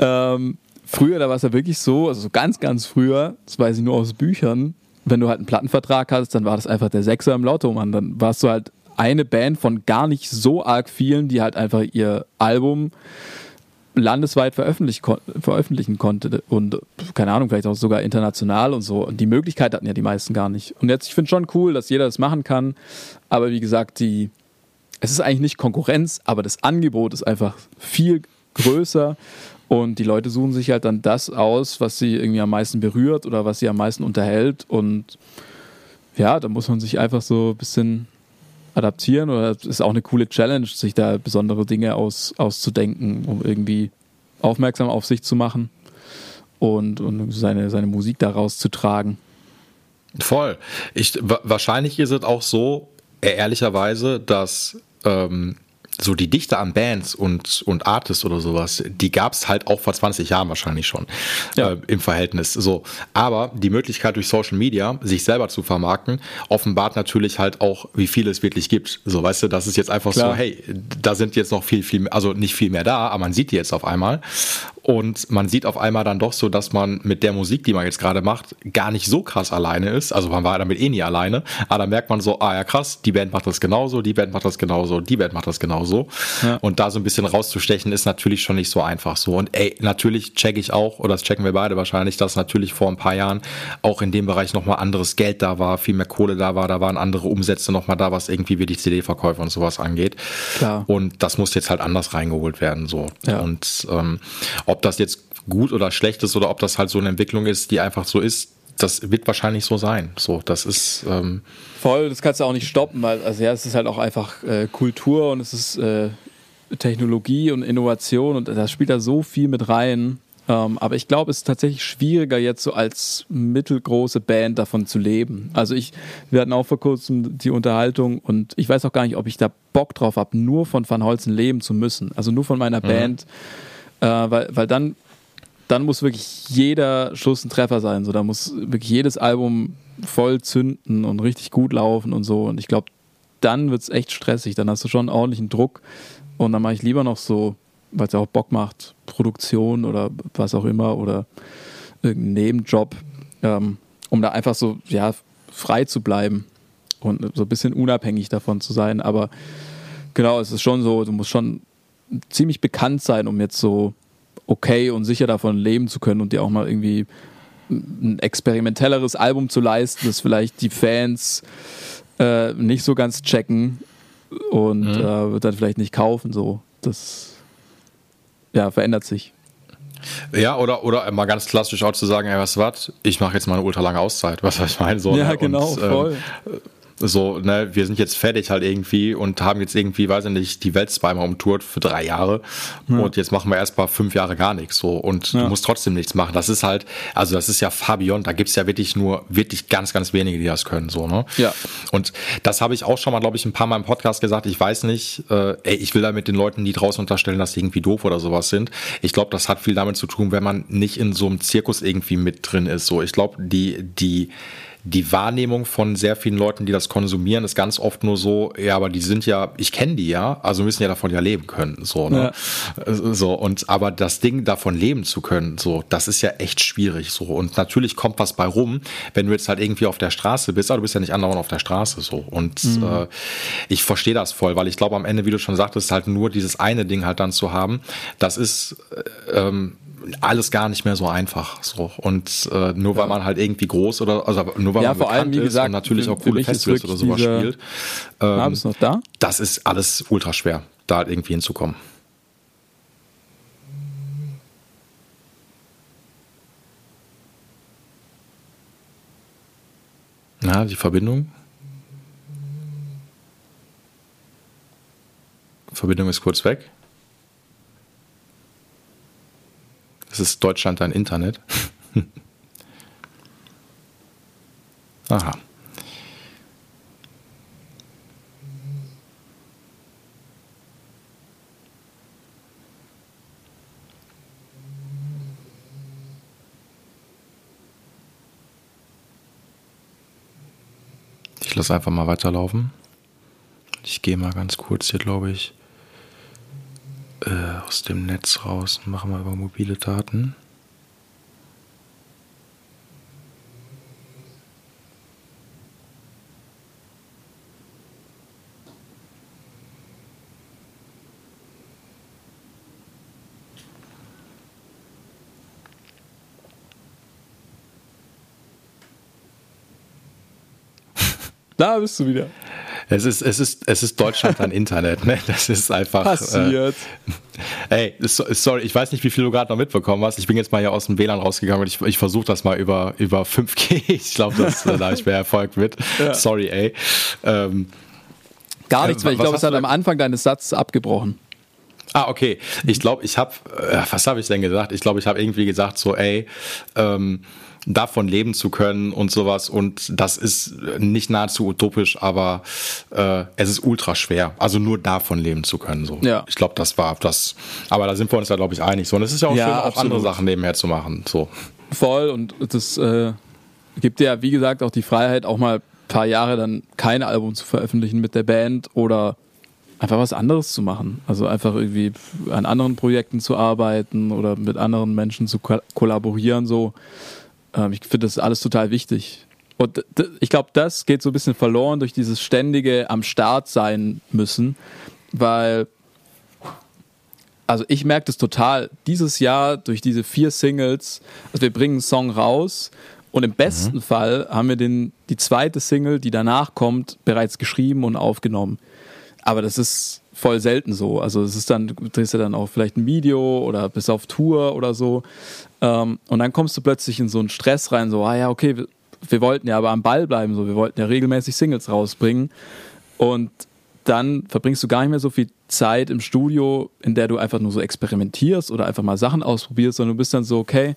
Ähm, früher, da war es ja wirklich so, also so ganz, ganz früher, das weiß ich nur aus Büchern, wenn du halt einen Plattenvertrag hattest, dann war das einfach der Sechser im Lotto, Mann. Dann warst du halt eine Band von gar nicht so arg vielen, die halt einfach ihr Album landesweit veröffentlich, veröffentlichen konnte und keine Ahnung, vielleicht auch sogar international und so. Und die Möglichkeit hatten ja die meisten gar nicht. Und jetzt, ich finde schon cool, dass jeder das machen kann. Aber wie gesagt, die, es ist eigentlich nicht Konkurrenz, aber das Angebot ist einfach viel größer. Und die Leute suchen sich halt dann das aus, was sie irgendwie am meisten berührt oder was sie am meisten unterhält. Und ja, da muss man sich einfach so ein bisschen adaptieren oder es ist auch eine coole Challenge, sich da besondere Dinge aus, auszudenken, um irgendwie aufmerksam auf sich zu machen und, und seine, seine Musik daraus zu tragen. Voll. Ich, wahrscheinlich ist es auch so, ehrlicherweise, dass ähm, so die Dichte an Bands und, und Artists oder sowas, die gab es halt auch vor 20 Jahren wahrscheinlich schon ja. äh, im Verhältnis. So, aber die Möglichkeit durch Social Media, sich selber zu vermarkten, offenbart natürlich halt auch, wie viel es wirklich gibt. So, weißt du, das ist jetzt einfach Klar. so, hey, da sind jetzt noch viel, viel, mehr, also nicht viel mehr da, aber man sieht die jetzt auf einmal. Und man sieht auf einmal dann doch so, dass man mit der Musik, die man jetzt gerade macht, gar nicht so krass alleine ist. Also man war damit eh nie alleine. Aber dann merkt man so, ah ja krass, die Band macht das genauso, die Band macht das genauso, die Band macht das genauso. Ja. Und da so ein bisschen rauszustechen, ist natürlich schon nicht so einfach so. Und ey, natürlich check ich auch, oder das checken wir beide wahrscheinlich, dass natürlich vor ein paar Jahren auch in dem Bereich nochmal anderes Geld da war, viel mehr Kohle da war, da waren andere Umsätze nochmal da, was irgendwie wie die CD-Verkäufe und sowas angeht. Klar. Und das muss jetzt halt anders reingeholt werden. so. Ja. Und ähm, ob das jetzt gut oder schlecht ist oder ob das halt so eine Entwicklung ist, die einfach so ist, das wird wahrscheinlich so sein. So, das ist ähm voll. Das kannst du auch nicht stoppen, weil also ja, es ist halt auch einfach äh, Kultur und es ist äh, Technologie und Innovation und das spielt da so viel mit rein. Ähm, aber ich glaube, es ist tatsächlich schwieriger jetzt so als mittelgroße Band davon zu leben. Also ich, wir hatten auch vor kurzem die Unterhaltung und ich weiß auch gar nicht, ob ich da Bock drauf habe, nur von Van Holzen leben zu müssen. Also nur von meiner mhm. Band äh, weil, weil dann, dann muss wirklich jeder Schuss ein Treffer sein. So, da muss wirklich jedes Album voll zünden und richtig gut laufen und so. Und ich glaube, dann wird es echt stressig. Dann hast du schon ordentlichen Druck. Und dann mache ich lieber noch so, weil es ja auch Bock macht, Produktion oder was auch immer oder irgendeinen Nebenjob, ähm, um da einfach so, ja, frei zu bleiben und so ein bisschen unabhängig davon zu sein. Aber genau, es ist schon so, du musst schon ziemlich bekannt sein, um jetzt so okay und sicher davon leben zu können und dir auch mal irgendwie ein experimentelleres Album zu leisten, das vielleicht die Fans äh, nicht so ganz checken und mhm. äh, dann vielleicht nicht kaufen. So, das ja, verändert sich. Ja, oder, oder mal ganz klassisch auch zu sagen, ey, was was, ich mache jetzt mal eine ultra lange Auszeit, was ich meine. So, ja, ne? genau, und, ähm, voll. So, ne, wir sind jetzt fertig halt irgendwie und haben jetzt irgendwie, weiß ich nicht, die Welt zweimal umtourt für drei Jahre ja. und jetzt machen wir erst mal fünf Jahre gar nichts so und ja. du musst trotzdem nichts machen. Das ist halt, also das ist ja Fabian, da gibt's ja wirklich nur, wirklich ganz, ganz wenige, die das können, so, ne? Ja. Und das habe ich auch schon mal, glaube ich, ein paar Mal im Podcast gesagt. Ich weiß nicht, äh, ey, ich will da mit den Leuten, die draußen unterstellen, dass sie irgendwie doof oder sowas sind. Ich glaube, das hat viel damit zu tun, wenn man nicht in so einem Zirkus irgendwie mit drin ist. So, ich glaube, die, die, die Wahrnehmung von sehr vielen Leuten, die das konsumieren, ist ganz oft nur so, ja, aber die sind ja, ich kenne die ja, also müssen ja davon ja leben können, so, ne? Ja. So, und aber das Ding davon leben zu können, so, das ist ja echt schwierig, so. Und natürlich kommt was bei rum, wenn du jetzt halt irgendwie auf der Straße bist, aber du bist ja nicht andauernd auf der Straße, so. Und mhm. äh, ich verstehe das voll, weil ich glaube, am Ende, wie du schon sagtest, halt nur dieses eine Ding halt dann zu haben, das ist, äh, ähm, alles gar nicht mehr so einfach. So. Und äh, nur weil man halt irgendwie groß oder also nur weil ja, man vor allem, wie gesagt, und natürlich auch coole Festivals oder sowas diese, spielt. Ähm, bist noch da? Das ist alles ultra schwer, da halt irgendwie hinzukommen. Na, die Verbindung. Verbindung ist kurz weg. Es ist Deutschland ein Internet. (laughs) Aha. Ich lasse einfach mal weiterlaufen. Ich gehe mal ganz kurz hier, glaube ich, äh, aus dem Netz raus und machen wir über mobile Daten. (laughs) Da bist du wieder. Es ist, es ist, es ist Deutschland ein (laughs) Internet, ne? Das ist einfach. Äh, Passiert. Äh, ey, sorry, ich weiß nicht, wie viel du gerade noch mitbekommen hast. Ich bin jetzt mal hier aus dem WLAN rausgegangen und ich, ich versuche das mal über, über 5G. Ich glaube, äh, da habe ich mehr Erfolg mit. Ja. Sorry, ey. Ähm, Gar nichts, äh, weil ich glaube, es hat am Anfang deines Satzes abgebrochen. Ah, okay. Ich glaube, ich habe, äh, was habe ich denn gesagt? Ich glaube, ich habe irgendwie gesagt, so, ey, ähm, davon leben zu können und sowas. Und das ist nicht nahezu utopisch, aber äh, es ist ultra schwer. Also nur davon leben zu können. So. Ja. Ich glaube, das war das. Aber da sind wir uns ja, glaube ich, einig. So, und es ist ja auch ja, schön, auch andere Sachen nebenher zu machen. So. Voll. Und das äh, gibt ja, wie gesagt, auch die Freiheit, auch mal ein paar Jahre dann kein Album zu veröffentlichen mit der Band oder einfach was anderes zu machen. Also einfach irgendwie an anderen Projekten zu arbeiten oder mit anderen Menschen zu kollaborieren. So ähm, ich finde das alles total wichtig. Und ich glaube, das geht so ein bisschen verloren durch dieses ständige am Start sein müssen, weil, also ich merke das total, dieses Jahr durch diese vier Singles, also wir bringen einen Song raus und im besten mhm. Fall haben wir den, die zweite Single, die danach kommt, bereits geschrieben und aufgenommen. Aber das ist voll selten so. Also es ist dann, du drehst ja dann auch vielleicht ein Video oder bist auf Tour oder so. Ähm, und dann kommst du plötzlich in so einen Stress rein, so, ah ja, okay, wir, wir wollten ja aber am Ball bleiben, so, wir wollten ja regelmäßig Singles rausbringen. Und dann verbringst du gar nicht mehr so viel Zeit im Studio, in der du einfach nur so experimentierst oder einfach mal Sachen ausprobierst, sondern du bist dann so, okay,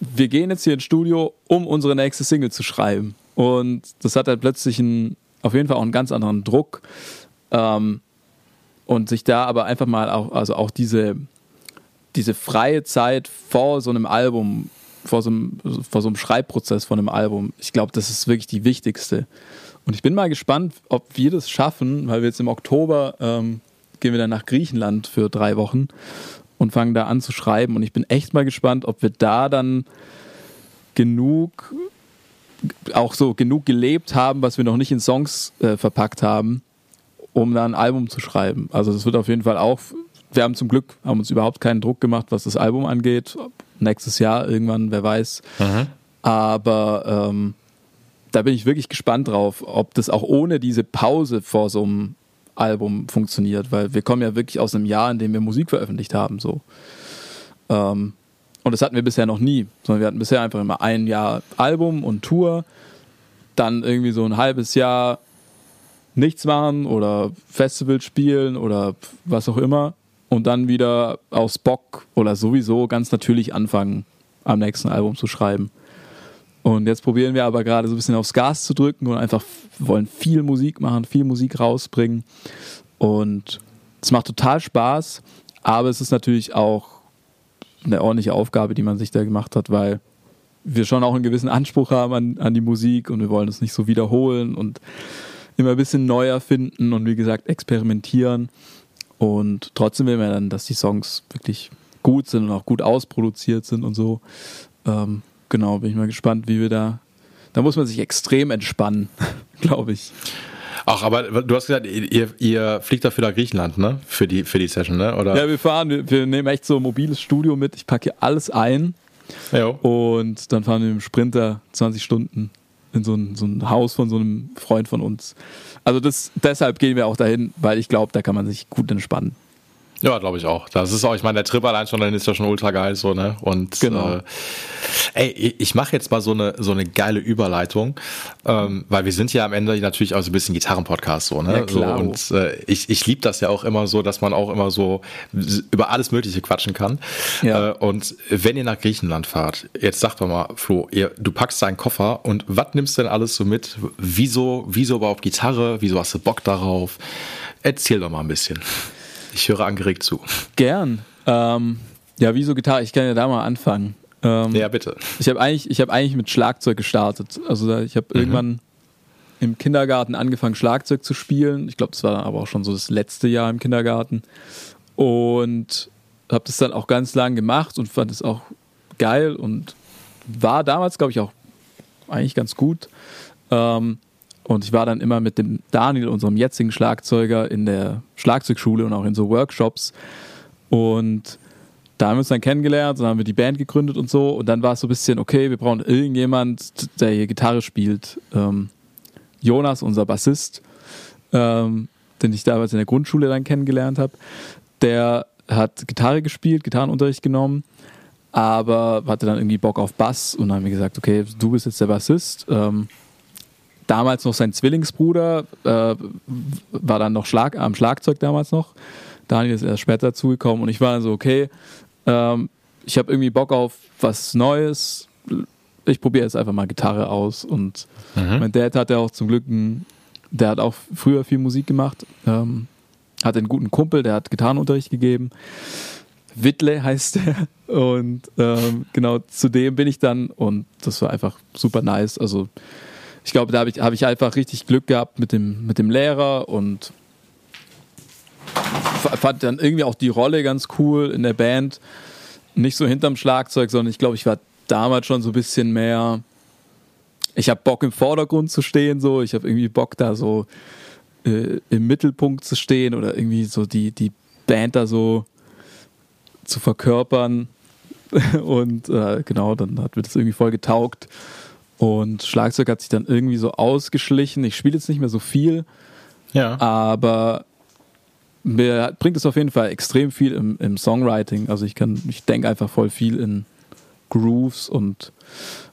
wir gehen jetzt hier ins Studio, um unsere nächste Single zu schreiben. Und das hat dann plötzlich einen, auf jeden Fall auch einen ganz anderen Druck. Ähm, und sich da aber einfach mal auch, also auch diese, diese freie Zeit vor so einem Album, vor so einem, vor so einem Schreibprozess von einem Album, ich glaube, das ist wirklich die wichtigste. Und ich bin mal gespannt, ob wir das schaffen, weil wir jetzt im Oktober ähm, gehen wir dann nach Griechenland für drei Wochen und fangen da an zu schreiben. Und ich bin echt mal gespannt, ob wir da dann genug, auch so genug gelebt haben, was wir noch nicht in Songs äh, verpackt haben, um da ein Album zu schreiben. Also das wird auf jeden Fall auch wir haben zum Glück, haben uns überhaupt keinen Druck gemacht, was das Album angeht. Nächstes Jahr irgendwann, wer weiß. Mhm. Aber ähm, da bin ich wirklich gespannt drauf, ob das auch ohne diese Pause vor so einem Album funktioniert, weil wir kommen ja wirklich aus einem Jahr, in dem wir Musik veröffentlicht haben. So. Ähm, und das hatten wir bisher noch nie, sondern wir hatten bisher einfach immer ein Jahr Album und Tour dann irgendwie so ein halbes Jahr nichts machen oder Festival spielen oder was auch immer und dann wieder aus Bock oder sowieso ganz natürlich anfangen, am nächsten Album zu schreiben. Und jetzt probieren wir aber gerade so ein bisschen aufs Gas zu drücken und einfach wollen viel Musik machen, viel Musik rausbringen. Und es macht total Spaß, aber es ist natürlich auch eine ordentliche Aufgabe, die man sich da gemacht hat, weil wir schon auch einen gewissen Anspruch haben an, an die Musik und wir wollen es nicht so wiederholen und immer ein bisschen neu erfinden und wie gesagt experimentieren. Und trotzdem will man dann, dass die Songs wirklich gut sind und auch gut ausproduziert sind und so. Ähm, genau, bin ich mal gespannt, wie wir da. Da muss man sich extrem entspannen, (laughs) glaube ich. Ach, aber du hast gesagt, ihr, ihr fliegt dafür nach Griechenland, ne? Für die, für die Session, ne? Oder? Ja, wir fahren, wir, wir nehmen echt so ein mobiles Studio mit. Ich packe hier alles ein. Jo. Und dann fahren wir mit dem Sprinter 20 Stunden in so ein, so ein Haus von so einem Freund von uns. Also das, deshalb gehen wir auch dahin, weil ich glaube, da kann man sich gut entspannen. Ja, glaube ich auch. Das ist auch, ich meine, der Trip allein schon, dann ist ja schon ultra geil so, ne? Und Genau. äh, ey, ich mache jetzt mal so eine so eine geile Überleitung, ähm, weil wir sind ja am Ende natürlich auch so ein bisschen Gitarren-Podcast so, ne? Ja, klar. So, und äh, ich, ich liebe das ja auch immer so, dass man auch immer so über alles Mögliche quatschen kann. Ja. Äh, und wenn ihr nach Griechenland fahrt, jetzt sag doch mal, Flo, ihr, du packst deinen Koffer und was nimmst du denn alles so mit? Wieso, wieso überhaupt Gitarre? Wieso hast du Bock darauf? Erzähl doch mal ein bisschen. Ich höre angeregt zu. Gern. Ähm, ja, wieso Gitarre? Ich kann ja da mal anfangen. Ähm, Ja, bitte. Ich habe eigentlich, ich hab eigentlich mit Schlagzeug gestartet. Also ich habe irgendwann im Kindergarten angefangen, Schlagzeug zu spielen. Ich glaube, das war dann aber auch schon so das letzte Jahr im Kindergarten. Und habe das dann auch ganz lang gemacht und fand es auch geil und war damals, glaube ich, auch eigentlich ganz gut. Ähm, und ich war dann immer mit dem Daniel, unserem jetzigen Schlagzeuger, in der Schlagzeugschule und auch in so Workshops. Und da haben wir uns dann kennengelernt, dann haben wir die Band gegründet und so. Und dann war es so ein bisschen, okay, wir brauchen irgendjemand, der hier Gitarre spielt. Ähm, Jonas, unser Bassist, ähm, den ich damals in der Grundschule dann kennengelernt habe, der hat Gitarre gespielt, Gitarrenunterricht genommen, aber hatte dann irgendwie Bock auf Bass und dann haben wir gesagt, okay, du bist jetzt der Bassist. Ähm, damals noch sein Zwillingsbruder, äh, war dann noch Schlag, am Schlagzeug damals noch. Daniel ist erst später dazugekommen und ich war dann so, okay, ähm, ich habe irgendwie Bock auf was Neues. Ich probiere jetzt einfach mal Gitarre aus. Und mein Dad hat ja auch zum Glück, einen, der hat auch früher viel Musik gemacht, ähm, hat einen guten Kumpel, der hat Gitarrenunterricht gegeben. Wittle heißt der. (laughs) Und ähm, genau zu dem bin ich dann und das war einfach super nice. Also ich glaube, da habe ich, hab ich einfach richtig Glück gehabt mit dem, mit dem Lehrer und fand dann irgendwie auch die Rolle ganz cool in der Band. Nicht so hinterm Schlagzeug, sondern ich glaube, ich war damals schon so ein bisschen mehr. Ich habe Bock im Vordergrund zu stehen, so. Ich habe irgendwie Bock da so äh, im Mittelpunkt zu stehen oder irgendwie so die, die Band da so zu verkörpern. (laughs) Und äh, genau, dann hat mir das irgendwie voll getaugt. Und Schlagzeug hat sich dann irgendwie so ausgeschlichen. Ich spiele jetzt nicht mehr so viel, Ja. aber mir bringt es auf jeden Fall extrem viel im, im Songwriting. Also ich kann, ich denke einfach voll viel in Grooves und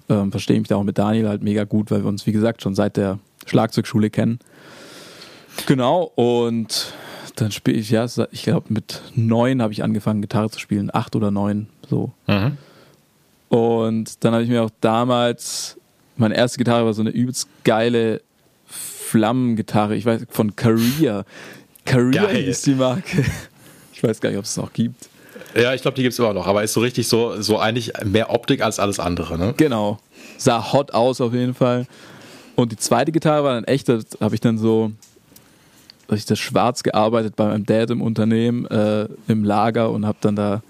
ähm, verstehe mich da auch mit Daniel halt mega gut, weil wir uns, wie gesagt, schon seit der Schlagzeugschule kennen. Genau, und dann spiele ich, ja, ich glaube, mit neun habe ich angefangen, Gitarre zu spielen, acht oder neun, so. Mhm. Und dann habe ich mir auch damals, meine erste Gitarre war so eine übelst geile Flammengitarre, ich weiß, von Career. Career Geil. hieß die Marke. Ich weiß gar nicht, ob es es noch gibt. Ja, ich glaube, die gibt's immer noch, aber ist so richtig so, so eigentlich mehr Optik als alles andere, ne? Genau. Sah hot aus auf jeden Fall. Und die zweite Gitarre war dann echt, da habe ich dann so, hab ich das schwarz gearbeitet bei meinem Dad im Unternehmen, äh, im Lager und habe dann da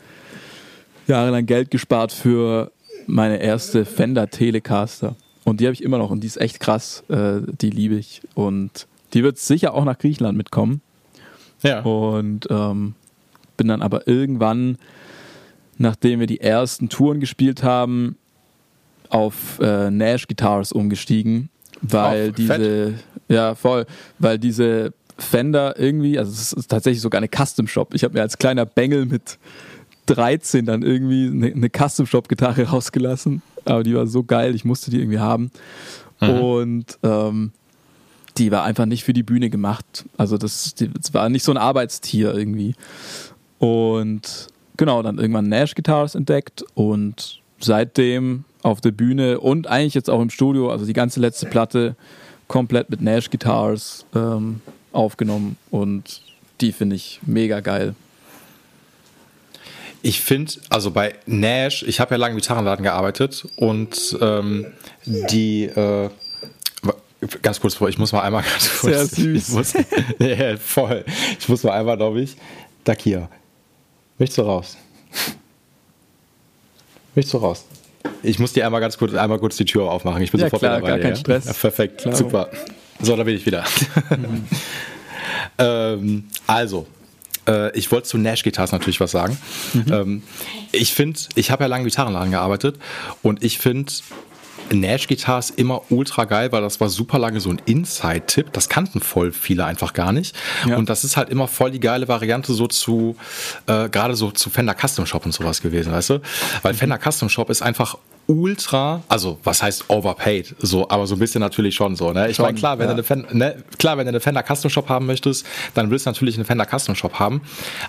jahrelang Geld gespart für meine erste Fender Telecaster. Und die habe ich immer noch und die ist echt krass. Äh, die liebe ich. Und die wird sicher auch nach Griechenland mitkommen. Ja. Und ähm, bin dann aber irgendwann, nachdem wir die ersten Touren gespielt haben, auf äh, Nash Guitars umgestiegen, weil Oh, diese, ja voll, weil diese Fender irgendwie, also es ist tatsächlich sogar eine Custom Shop. Ich habe mir als kleiner Bengel mit 13 dann irgendwie eine, eine Custom-Shop-Gitarre (laughs) rausgelassen. Aber die war so geil, ich musste die irgendwie haben. Mhm. Und ähm, die war einfach nicht für die Bühne gemacht. Also das, die, das war nicht so ein Arbeitstier irgendwie. Und genau, dann irgendwann Nash Guitars entdeckt und seitdem auf der Bühne und eigentlich jetzt auch im Studio, also die ganze letzte Platte komplett mit Nash Guitars ähm, aufgenommen und die finde ich mega geil. Ich finde, also bei Nash, ich habe ja lange im Gitarrenladen gearbeitet und ähm, die äh, ganz kurz vor, ich muss mal einmal (laughs) ganz kurz. Sehr süß. Ich muss, (laughs) ja, voll. Ich muss mal einmal, glaube ich. Dakia. Möchtest du raus? Möchtest du raus? Ich muss dir einmal ganz kurz, einmal kurz die Tür aufmachen. Ich bin ja, sofort klar, wieder dabei. Gar kein ja? Stress. Ja, perfekt, klar. super. So, da bin ich wieder. Mhm. (laughs) ähm, also, äh, ich wollte zu Nash Guitars natürlich was sagen. Mhm. Ähm, ich finde, ich habe ja lange Gitarrenladen gearbeitet und ich finde, Nash Guitars immer ultra geil, weil das war super lange so ein Inside-Tipp. Das kannten voll viele einfach gar nicht. Ja. Und das ist halt immer voll die geile Variante so zu, äh, gerade so zu Fender Custom Shop und sowas gewesen, weißt du? Weil mhm. Fender Custom Shop ist einfach ultra, also was heißt overpaid, so, aber so ein bisschen natürlich schon so, ne? Ich meine, klar, wenn ja. du eine Fender, ne, klar, wenn du eine Fender Custom Shop haben möchtest, dann willst du natürlich eine Fender Custom Shop haben,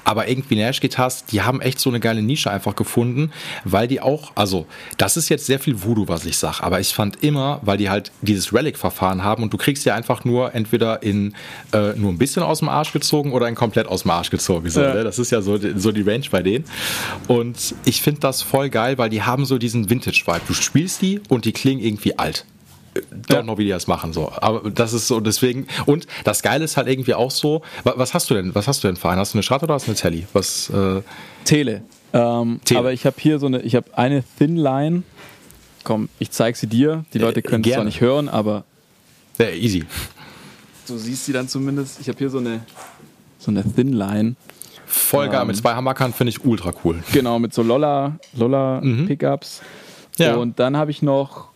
aber irgendwie Nash Guitars, die haben echt so eine geile Nische einfach gefunden, weil die auch, also, das ist jetzt sehr viel Voodoo, was ich sag, aber ich fand immer, weil die halt dieses Relic-Verfahren haben und du kriegst ja einfach nur entweder in äh, nur ein bisschen aus dem Arsch gezogen oder in komplett aus dem Arsch gezogen, so, ja. ne? Das ist ja so, so die Range bei denen und ich finde das voll geil, weil die haben so diesen Vintage Vibe. Du spielst die und die klingen irgendwie alt. Don't ja. know, wie die das machen, so. Aber das ist so, deswegen, und das Geile ist halt irgendwie auch so, was hast du denn, was hast du denn für einen? Hast du eine Strat oder hast du eine Telly? Was, äh Tele. Ähm, Tele. Aber ich habe hier so eine, ich habe eine Thin Line. Komm, ich zeige sie dir. Die Leute können es zwar nicht hören, aber. Ja, easy. Du siehst sie dann zumindest. Ich habe hier so eine, so eine Thin Line. Voll geil, ähm, mit zwei Hammerkern finde ich ultra cool. Genau, mit so Lolla, Lolla mhm. Pickups. Ja. Und dann habe ich noch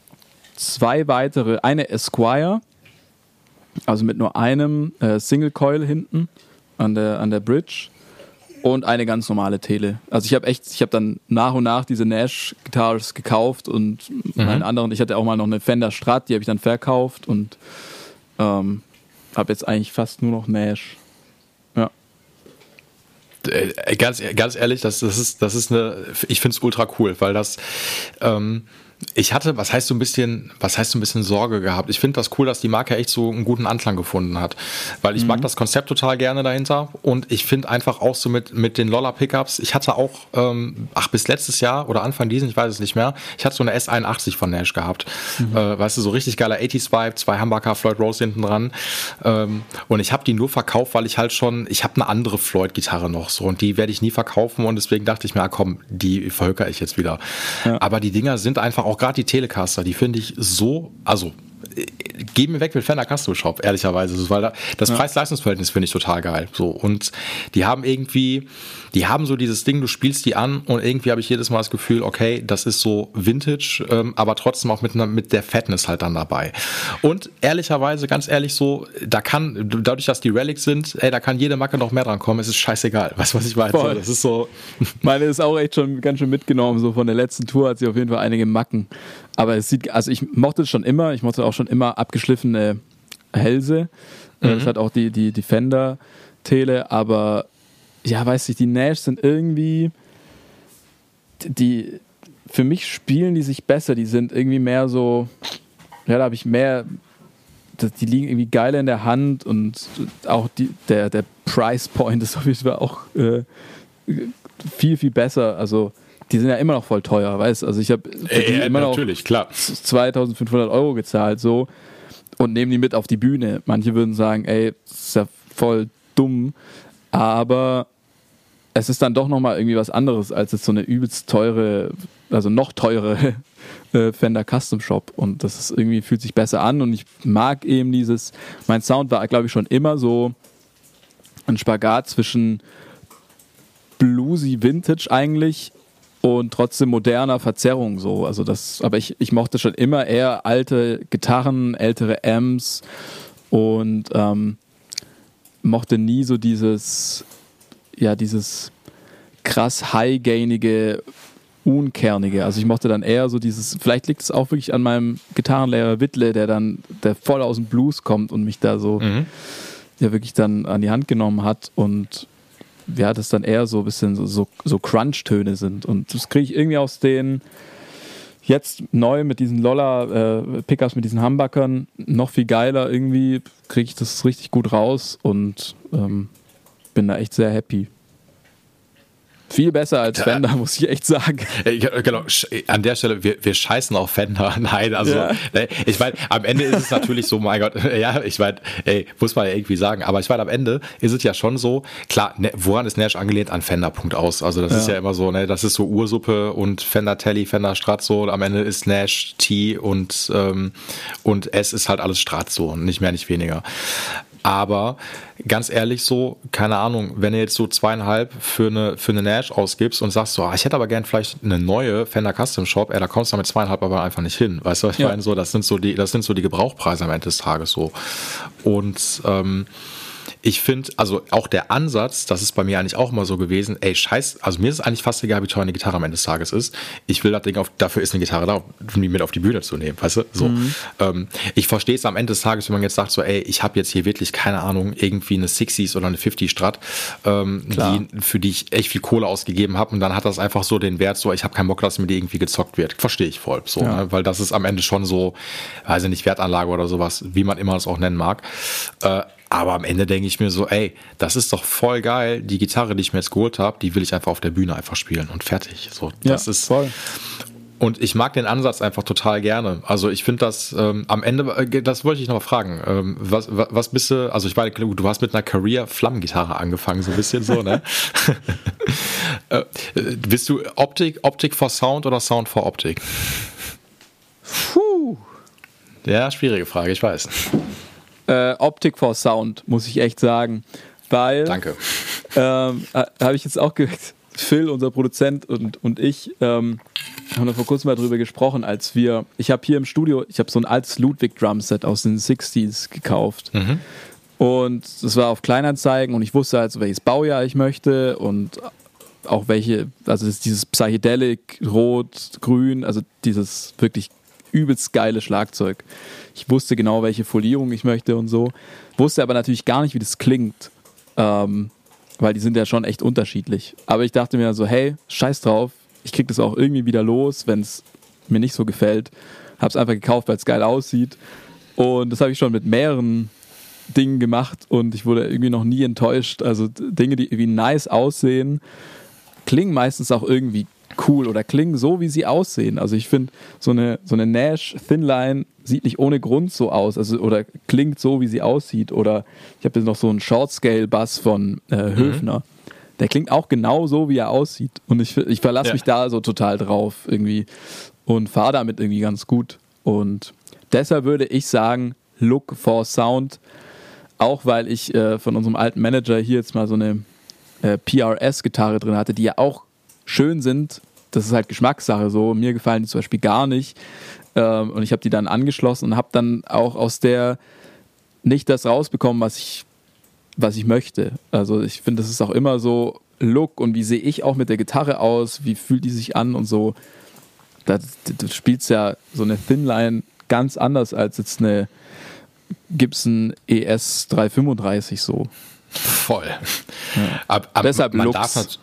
zwei weitere. Eine Esquire, also mit nur einem äh, Single Coil hinten an der, an der Bridge. Und eine ganz normale Tele. Also ich habe echt, ich habe dann nach und nach diese Nash Guitars gekauft und mhm. meinen anderen, ich hatte auch mal noch eine Fender Strat, die habe ich dann verkauft und ähm, habe jetzt eigentlich fast nur noch Nash. Äh, ganz, ganz ehrlich, das, das ist, das ist eine, ich finde es ultra cool, weil das, ähm, ich hatte, was heißt so ein bisschen, was heißt so ein bisschen Sorge gehabt. Ich finde das cool, dass die Marke echt so einen guten Anklang gefunden hat, weil ich mhm. mag das Konzept total gerne dahinter und ich finde einfach auch so mit mit den Lolla Pickups. Ich hatte auch, ähm, ach bis letztes Jahr oder Anfang diesen, ich weiß es nicht mehr. Ich hatte so eine S81 von Nash gehabt, mhm. äh, weißt du, so richtig geiler 80s Vibe, zwei Humbucker Floyd Rose hinten dran ähm, und ich habe die nur verkauft, weil ich halt schon, ich habe eine andere Floyd Gitarre noch so und die werde ich nie verkaufen und deswegen dachte ich mir, ah, komm, die verhöker ich jetzt wieder. Ja. Aber die Dinger sind einfach auch gerade die Telecaster, die finde ich so, also geben mir weg mit Fender Custom Shop, ehrlicherweise, weil das. Preis-Leistungs-Verhältnis finde ich total geil. So und die haben irgendwie, die haben so dieses Ding, du spielst die an und irgendwie habe ich jedes Mal das Gefühl, okay, das ist so Vintage, ähm, aber trotzdem auch mit einer, mit der Fatness halt dann dabei. Und ehrlicherweise, ganz ehrlich so, da kann dadurch, dass die Relics sind, ey, da kann jede Macke noch mehr dran kommen. Es ist scheißegal, weißt du, was ich meine? Voll. Das ist so. Meine ist auch echt schon ganz schön mitgenommen. So von der letzten Tour hat sie auf jeden Fall einige Macken. Aber es sieht, also ich mochte es schon immer. Ich mochte auch schon immer abgeschliffene Hälse. Äh, mhm. Das hat auch die, die Defender-Tele, aber ja, weiß ich, die Nash sind irgendwie, die, für mich spielen die sich besser. Die sind irgendwie mehr so, ja, da habe ich mehr, die liegen irgendwie geiler in der Hand und auch die, der, der Price Point ist (laughs) auf jeden Fall auch äh, viel, viel besser. Also, die sind ja immer noch voll teuer, weißt du? Also ich habe äh, immer noch klar. 2500 Euro gezahlt so und nehmen die mit auf die Bühne. Manche würden sagen, ey, das ist ja voll dumm, aber es ist dann doch nochmal irgendwie was anderes als jetzt so eine übelst teure, also noch teure (laughs) äh, Fender Custom Shop. Und das ist irgendwie fühlt sich besser an. Und ich mag eben dieses, mein Sound war glaube ich schon immer so ein Spagat zwischen bluesy Vintage eigentlich und trotzdem moderner Verzerrung so. Also das, aber ich, ich mochte schon immer eher alte Gitarren, ältere Amps. Und ähm, mochte nie so dieses, ja, dieses krass high-gainige, unkernige. Also ich mochte dann eher so dieses, vielleicht liegt es auch wirklich an meinem Gitarrenlehrer Wittle, der dann, der voll aus dem Blues kommt und mich da so, mhm. ja wirklich dann an die Hand genommen hat und ja, das dann eher so ein bisschen so, so, so Crunch-Töne sind. Und das kriege ich irgendwie aus den jetzt neu mit diesen Lolla-Pickups, äh, mit diesen Humbuckern, noch viel geiler. Irgendwie kriege ich das richtig gut raus und ähm, bin da echt sehr happy. Viel besser als Fender, muss ich echt sagen. Genau, an der Stelle, wir, wir scheißen auf Fender. (laughs) Nein, also, ja. Ne, ich meine, am Ende ist es natürlich so, mein Gott, (laughs) ja, ich meine, ey, muss man ja irgendwie sagen, aber ich meine, am Ende ist es ja schon so, klar, ne, woran ist Nash angelehnt? An Fender, Punkt aus. Also, das ja. ist ja immer so, ne, das ist so Ursuppe und Fender Telly, Fender Stratzo, am Ende ist Nash T und, ähm, und S ist halt alles Stratzo, nicht mehr, nicht weniger. Aber ganz ehrlich so, keine Ahnung, wenn du jetzt so zweieinhalb für eine, für eine Nash ausgibst und sagst so, ah, ich hätte aber gern vielleicht eine neue Fender Custom Shop, ey, da kommst du mit zweieinhalb aber einfach nicht hin. Weißt du, ich ja. meine so, das sind so die, das sind so die Gebrauchpreise am Ende des Tages so. Und ähm, ich finde, also auch der Ansatz, das ist bei mir eigentlich auch immer so gewesen, ey, scheiß, also mir ist es eigentlich fast egal, wie teuer eine Gitarre am Ende des Tages ist. Ich will das Ding auf, dafür ist eine Gitarre da, um die mit auf die Bühne zu nehmen, weißt du? So. Mhm. Ähm, ich verstehe es am Ende des Tages, wenn man jetzt sagt, so, ey, ich habe jetzt hier wirklich, keine Ahnung, irgendwie eine 60s oder eine 50 Strat, ähm, die, für die ich echt viel Kohle ausgegeben habe und dann hat das einfach so den Wert, so, ich habe keinen Bock, dass mir die irgendwie gezockt wird. Verstehe ich voll, so, ja. ne? weil das ist am Ende schon so, weiß ich nicht, Wertanlage oder sowas, wie man immer das auch nennen mag. Äh, aber am Ende denke ich mir so, ey, das ist doch voll geil. Die Gitarre, die ich mir jetzt geholt habe, die will ich einfach auf der Bühne einfach spielen und fertig. So, das ja, ist voll. Und ich mag den Ansatz einfach total gerne. Also ich finde das ähm, am Ende, äh, das wollte ich noch mal fragen. Ähm, was, was, was bist du, also ich meine, du hast mit einer Career Flammengitarre angefangen, so ein bisschen so, ne? (laughs) äh, bist du Optik, Optik for Sound oder Sound for Optik? Puh. Ja, schwierige Frage, ich weiß äh, Optik for Sound, muss ich echt sagen. Weil. Danke. Ähm, äh, Habe ich jetzt auch gehört. Phil, unser Produzent und, und ich ähm, haben da vor kurzem mal drüber gesprochen, als wir, ich habe hier im Studio, ich habe so ein altes Ludwig Drumset aus den 60s gekauft. Mhm. Und das war auf Kleinanzeigen und ich wusste halt, welches Baujahr ich möchte und auch welche, also dieses Psychedelic, Rot, Grün, also dieses wirklich übelst geile Schlagzeug. Ich wusste genau, welche Folierung ich möchte und so. Wusste aber natürlich gar nicht, wie das klingt. Ähm, weil die sind ja schon echt unterschiedlich. Aber ich dachte mir so, hey, scheiß drauf, ich krieg das auch irgendwie wieder los, wenn es mir nicht so gefällt. Hab's einfach gekauft, weil es geil aussieht. Und das habe ich schon mit mehreren Dingen gemacht und ich wurde irgendwie noch nie enttäuscht. Also Dinge, die irgendwie nice aussehen, klingen meistens auch irgendwie cool oder klingen so, wie sie aussehen. Also ich finde, so eine, so eine Nash Thinline sieht nicht ohne Grund so aus, also oder klingt so, wie sie aussieht. Oder ich habe jetzt noch so einen Short Scale Bass von äh, mhm. Höfner. Mhm. Der klingt auch genau so, wie er aussieht. Und ich, ich verlasse ja. mich da so total drauf irgendwie und fahre damit irgendwie ganz gut. Und deshalb würde ich sagen, Look for Sound. Auch weil ich äh, von unserem alten Manager hier jetzt mal so eine äh, PRS-Gitarre drin hatte, die ja auch schön sind, das ist halt Geschmackssache so. Mir gefallen die zum Beispiel gar nicht. Ähm, und ich habe die dann angeschlossen und habe dann auch aus der nicht das rausbekommen, was ich, was ich möchte. Also ich finde, das ist auch immer so Look und wie sehe ich auch mit der Gitarre aus, wie fühlt die sich an und so. Da, spielt ja so eine Thinline ganz anders als jetzt eine Gibson ES 335 so. Voll. Ja. Ab, ab, Deshalb man Looks. darf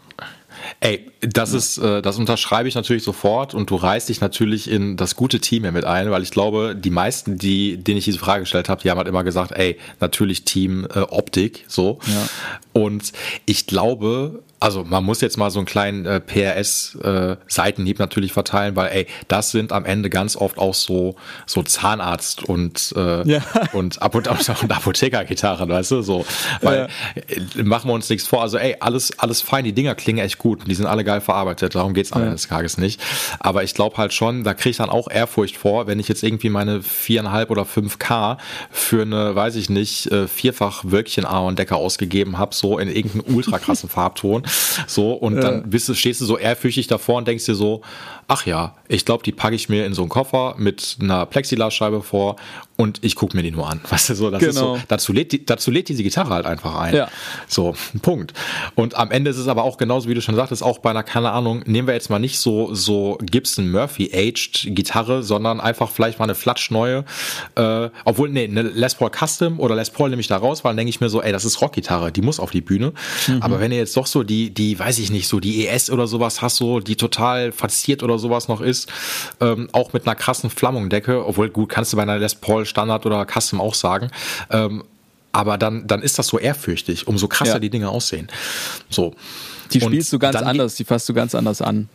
Ey, das ja. ist, äh, das unterschreibe ich natürlich sofort und du reißt dich natürlich in das gute Team hier mit ein, weil ich glaube, die meisten, die, denen ich diese Frage gestellt habe, die haben halt immer gesagt, ey, natürlich Team äh, Optik, so. Ja. Und ich glaube, also man muss jetzt mal so einen kleinen äh, PRS-Seitenhieb äh, natürlich verteilen, weil ey, das sind am Ende ganz oft auch so so Zahnarzt und äh, ja. (laughs) und, Apothe (laughs) und Apothekergitarren, weißt du, so, weil ja. äh, machen wir uns nichts vor. Also ey, alles alles fein, die Dinger klingen echt gut, und die sind alle geil verarbeitet. Darum geht's am ja. Ende des Tages nicht. Aber ich glaube halt schon, da kriege ich dann auch Ehrfurcht vor, wenn ich jetzt irgendwie meine viereinhalb oder fünf K für eine, weiß ich nicht, äh, vierfach Wölkchen A und Decker ausgegeben habe, so in irgendeinem ultra krassen (laughs) Farbton So, und dann bist du, stehst du so ehrfürchtig davor und denkst dir so, ach ja, ich glaube, die packe ich mir in so einen Koffer mit einer Plexiglasscheibe vor und ich gucke mir die nur an. (laughs) Weißt du, so, das genau. ist so, dazu lädt, die, dazu lädt diese Gitarre halt einfach ein. Ja. So, Punkt. Und am Ende ist es aber auch genauso, wie du schon sagtest, auch bei einer, keine Ahnung, nehmen wir jetzt mal nicht so, so Gibson Murphy Aged Gitarre, sondern einfach vielleicht mal eine flatschneue, äh, obwohl, nee, eine Les Paul Custom oder Les Paul nehme ich da raus, weil dann denke ich mir so, ey, das ist Rockgitarre, die muss auf die Bühne. Mhm. Aber wenn ihr jetzt doch so die, die, weiß ich nicht, so die ES oder sowas hast, so, die total verziert oder sowas noch ist, ähm, auch mit einer krassen Flammungdecke, obwohl gut, kannst du bei einer Les Paul Standard oder Custom auch sagen, ähm, aber dann, dann ist das so ehrfürchtig, umso krasser ja. die Dinge aussehen. So. Die spielst Und du ganz anders, die fasst du ganz anders an.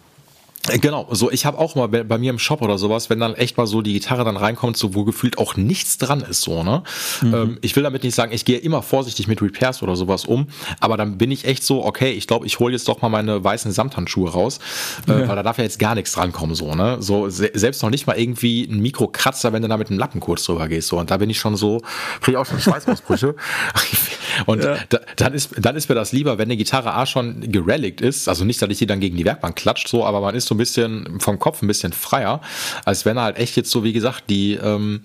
Genau, so ich habe auch mal bei, bei, mir im Shop oder sowas, wenn dann echt mal so die Gitarre dann reinkommt, so wo gefühlt auch nichts dran ist, so ne. Mhm. Ähm, ich will damit nicht sagen, ich gehe immer vorsichtig mit Repairs oder sowas um, aber dann bin ich echt so, okay, ich glaube, ich hole jetzt doch mal meine weißen Samthandschuhe raus, äh, ja. weil da darf ja jetzt gar nichts drankommen, so ne. So se selbst noch nicht mal irgendwie ein Mikrokratzer, wenn du da mit einem Lappen kurz drüber gehst, so und da bin ich schon so, kriege ich auch schon Schweißausbrüche. (laughs) und ja. da, dann ist dann ist mir das lieber, wenn eine Gitarre A schon gerelict ist, also nicht, dass ich die dann gegen die Werkbank klatscht, so, aber man ist so ein bisschen vom Kopf ein bisschen freier, als wenn er halt echt jetzt so, wie gesagt, die, ähm,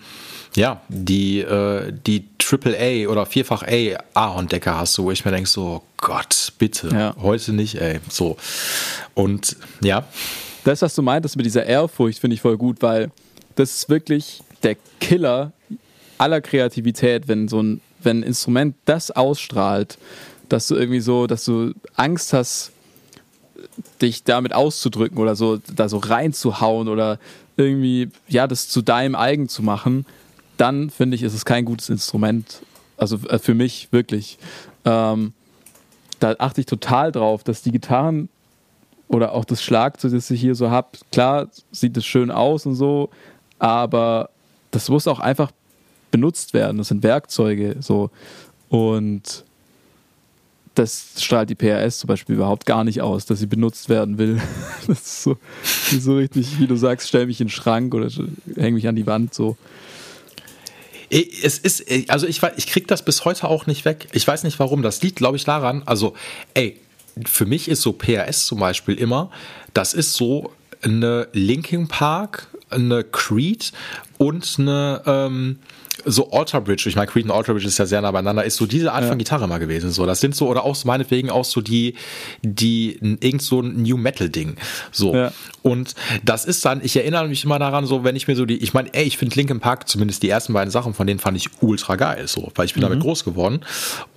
ja, die, äh, die Triple A oder Vierfach A Ahorndecker hast, wo ich mir denke, so, oh Gott, bitte, ja. heute nicht, ey, so. Und ja. Das, was du meintest mit dieser Ehrfurcht, finde ich voll gut, weil das ist wirklich der Killer aller Kreativität, wenn so ein, wenn ein Instrument das ausstrahlt, dass du irgendwie so, dass du Angst hast, dich damit auszudrücken oder so, da so reinzuhauen oder irgendwie, ja, das zu deinem eigen zu machen, dann finde ich, ist es kein gutes Instrument. Also äh, für mich wirklich. Ähm, da achte ich total drauf, dass die Gitarren oder auch das Schlagzeug, das ich hier so habe, klar sieht es schön aus und so, aber das muss auch einfach benutzt werden. Das sind Werkzeuge so. Und das strahlt die PRS zum Beispiel überhaupt gar nicht aus, dass sie benutzt werden will. (laughs) Das ist so, so richtig, wie du sagst, stell mich in den Schrank oder häng mich an die Wand so. Es ist, also ich, ich krieg das bis heute auch nicht weg. Ich weiß nicht warum. Das liegt, glaube ich, daran, also, ey, für mich ist so PRS zum Beispiel immer, das ist so eine Linkin Park, eine Creed und eine, ähm, so Alter Bridge, ich meine, Creed und Alter Bridge ist ja sehr nah beieinander, ist so diese Art ja. von Gitarre mal gewesen. So, das sind so, oder auch meinetwegen auch so die, die, irgend so ein New Metal Ding. So. Ja. Und das ist dann, ich erinnere mich immer daran, so, wenn ich mir so die, ich meine, ey, ich finde Linkin Park, zumindest die ersten beiden Sachen von denen fand ich ultra geil, so, weil ich bin mhm. damit groß geworden.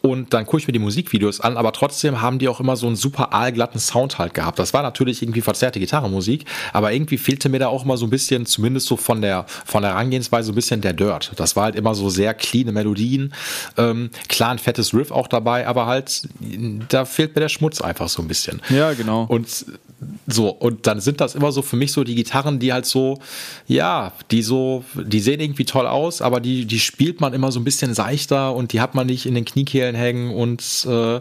Und dann gucke ich mir die Musikvideos an, aber trotzdem haben die auch immer so einen super aalglatten Sound halt gehabt. Das war natürlich irgendwie verzerrte Gitarrenmusik, aber irgendwie fehlte mir da auch immer so ein bisschen, zumindest so von der, von der Herangehensweise, so ein bisschen der Dirt. Das war halt immer so sehr cleane Melodien. Ähm, klar, ein fettes Riff auch dabei, aber halt, da fehlt mir der Schmutz einfach so ein bisschen. Ja, genau. Und so, und dann sind das immer so für mich so die Gitarren, die halt so, ja, die so, die sehen irgendwie toll aus, aber die, die spielt man immer so ein bisschen seichter und die hat man nicht in den Kniekehlen hängen und äh,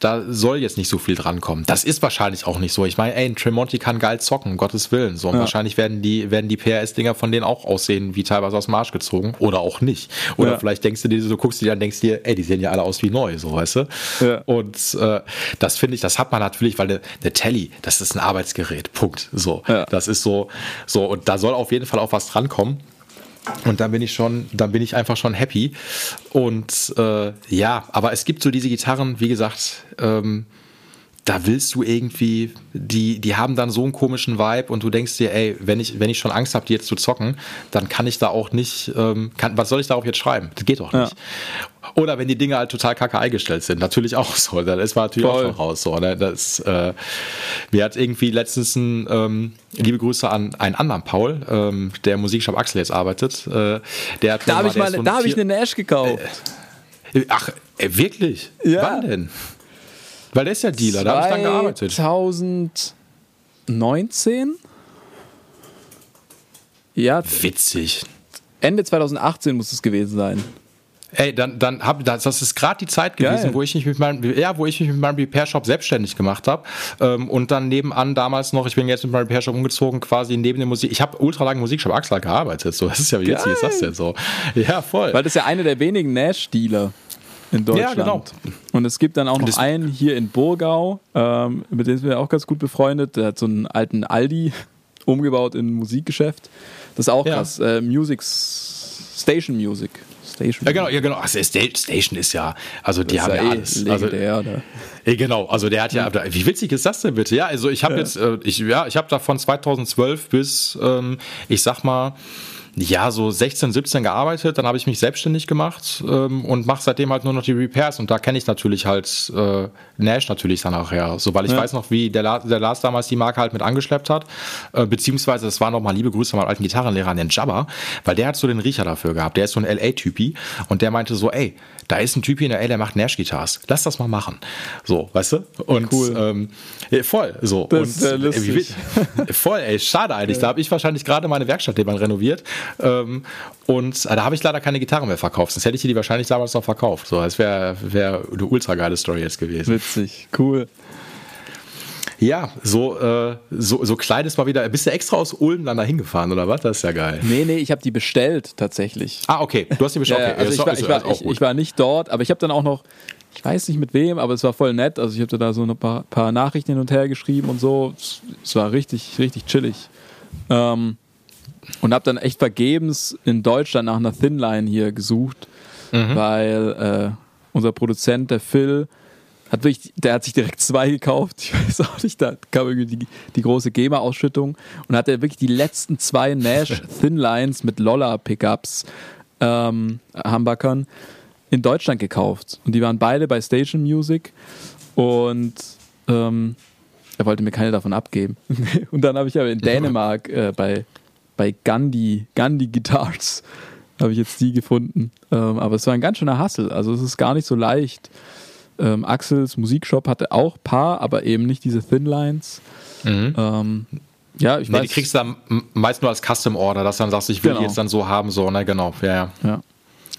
da soll jetzt nicht so viel drankommen. Das ist wahrscheinlich auch nicht so. Ich meine, ey, ein Tremonti kann geil zocken, um Gottes Willen. So, und ja. wahrscheinlich werden die, werden die PRS-Dinger von denen auch aussehen, wie teilweise aus dem Arsch gezogen. Oder auch nicht. Oder ja. vielleicht denkst du dir, so guckst du dir an, denkst dir, ey, die sehen ja alle aus wie neu, so weißt du. Ja. Und äh, das finde ich, das hat man natürlich, weil eine, eine Telly, das ist ein Arbeitsgerät. Punkt. So. Ja. Das ist so, so, und da soll auf jeden Fall auch was drankommen. Und dann bin ich schon, dann bin ich einfach schon happy. Und äh, ja, aber es gibt so diese Gitarren, wie gesagt, ähm, da willst du irgendwie, die, die haben dann so einen komischen Vibe und du denkst dir, ey, wenn ich, wenn ich schon Angst habe, die jetzt zu zocken, dann kann ich da auch nicht, ähm, kann, was soll ich da auch jetzt schreiben? Das geht doch nicht. Ja. Oder wenn die Dinge halt total kacke eingestellt sind, natürlich auch so. (laughs) Das ist natürlich Voll. auch schon raus so. Ne? Das, äh, mir hat irgendwie letztens ein, ähm, liebe Grüße an einen anderen Paul, ähm, der Musikshop Axel jetzt arbeitet. Äh, der hat da habe ich, mal, so da hab ich eine Nash gekauft. Äh, ach, äh, wirklich? Ja. Wann denn? Weil der ist ja Dealer, da habe ich dann gearbeitet. 2019? Ja. Witzig. Ende 2018 muss es gewesen sein. Ey, dann, dann hab, das, das ist gerade die Zeit gewesen, Geil. wo ich mich mit meinem, ja, wo ich mich mit meinem Repair Shop selbstständig gemacht habe ähm, und dann nebenan damals noch, ich bin jetzt mit meinem Repair Shop umgezogen, quasi neben der Musik. Ich habe ultra lange Musikshop Axel gearbeitet, so das ist ja wie witzig ist das denn so? Ja, voll. Weil das ist ja einer der wenigen Nash Dealer. In Deutschland. Ja, genau. Und es gibt dann auch noch einen hier in Burgau, ähm, mit dem sind wir auch ganz gut befreundet. Der hat so einen alten Aldi (laughs) umgebaut in ein Musikgeschäft. Das ist auch Ja. krass. Äh, Music Station Music. Station Ja, genau, ja, genau. Also Sta- Station ist ja, also die haben ja ja eh alles. Also, legendär, ne? Eh, genau, also der hat ja, wie witzig ist das denn bitte? Ja, also ich habe jetzt, äh, ich, ja, ich habe da von 2012 bis, ähm, ich sag mal, ja, so 16, 17 gearbeitet, dann habe ich mich selbstständig gemacht ähm, und mache seitdem halt nur noch die Repairs und da kenne ich natürlich halt äh, Nash natürlich dann auch her, so weil ich Ja. weiß noch, wie der, La der Lars damals die Marke halt mit angeschleppt hat, äh, beziehungsweise das war noch mal liebe Grüße an meinen alten Gitarrenlehrer, an den Jabba, weil der hat so den Riecher dafür gehabt, der ist so ein LA-Typi und der meinte so, ey, da ist ein Typi in LA, der macht Nash-Guitars, lass das mal machen. So, weißt du? Und Cool. ähm, ja, voll, so. Das und, ist sehr lustig. äh, (laughs) Voll, ey, schade eigentlich. Da habe ich wahrscheinlich gerade meine Werkstatt jemand renoviert. Ähm, und äh, da habe ich leider keine Gitarre mehr verkauft. Sonst hätte ich die wahrscheinlich damals noch verkauft. So, das wäre wär eine ultra geile Story jetzt gewesen. Witzig, cool. Ja, so, äh, so, so klein ist mal wieder. Bist du extra aus Ulm dann da hingefahren oder was? Das ist ja geil. Nee, nee, ich habe die bestellt tatsächlich. Ah, okay. Du hast die bestellt. Ja, okay. also ich war- ich, war, ich, ich war nicht dort, aber ich habe dann auch noch, ich weiß nicht mit wem, aber es war voll nett. Also ich habe da so ein paar, paar Nachrichten hin und her geschrieben und so. Es, es war richtig, richtig chillig. Ähm, und habe dann echt vergebens in Deutschland nach einer Thinline hier gesucht, weil äh, unser Produzent, der Phil, hat wirklich, der hat sich direkt zwei gekauft. Ich weiß auch nicht, da kam irgendwie die, die große GEMA-Ausschüttung und hat er wirklich die letzten zwei Nash (laughs) Thinlines mit Lolla-Pickups, ähm, Humbuckern, in Deutschland gekauft. Und die waren beide bei Station Music und ähm, er wollte mir keine davon abgeben. (laughs) und dann habe ich aber in Dänemark äh, bei, bei Gandhi, Gandhi Guitars, (laughs) habe ich jetzt die gefunden. Ähm, aber es war ein ganz schöner Hassel. Also es ist gar nicht so leicht. Ähm, Axels Musikshop hatte auch paar, aber eben nicht diese Thin Lines. Ähm, ja, ich Mhm. Nee, weiß. die kriegst du dann meist nur als Custom Order, dass du dann sagst, ich will Genau. die jetzt dann so haben, so, ne, genau, ja, ja. ja.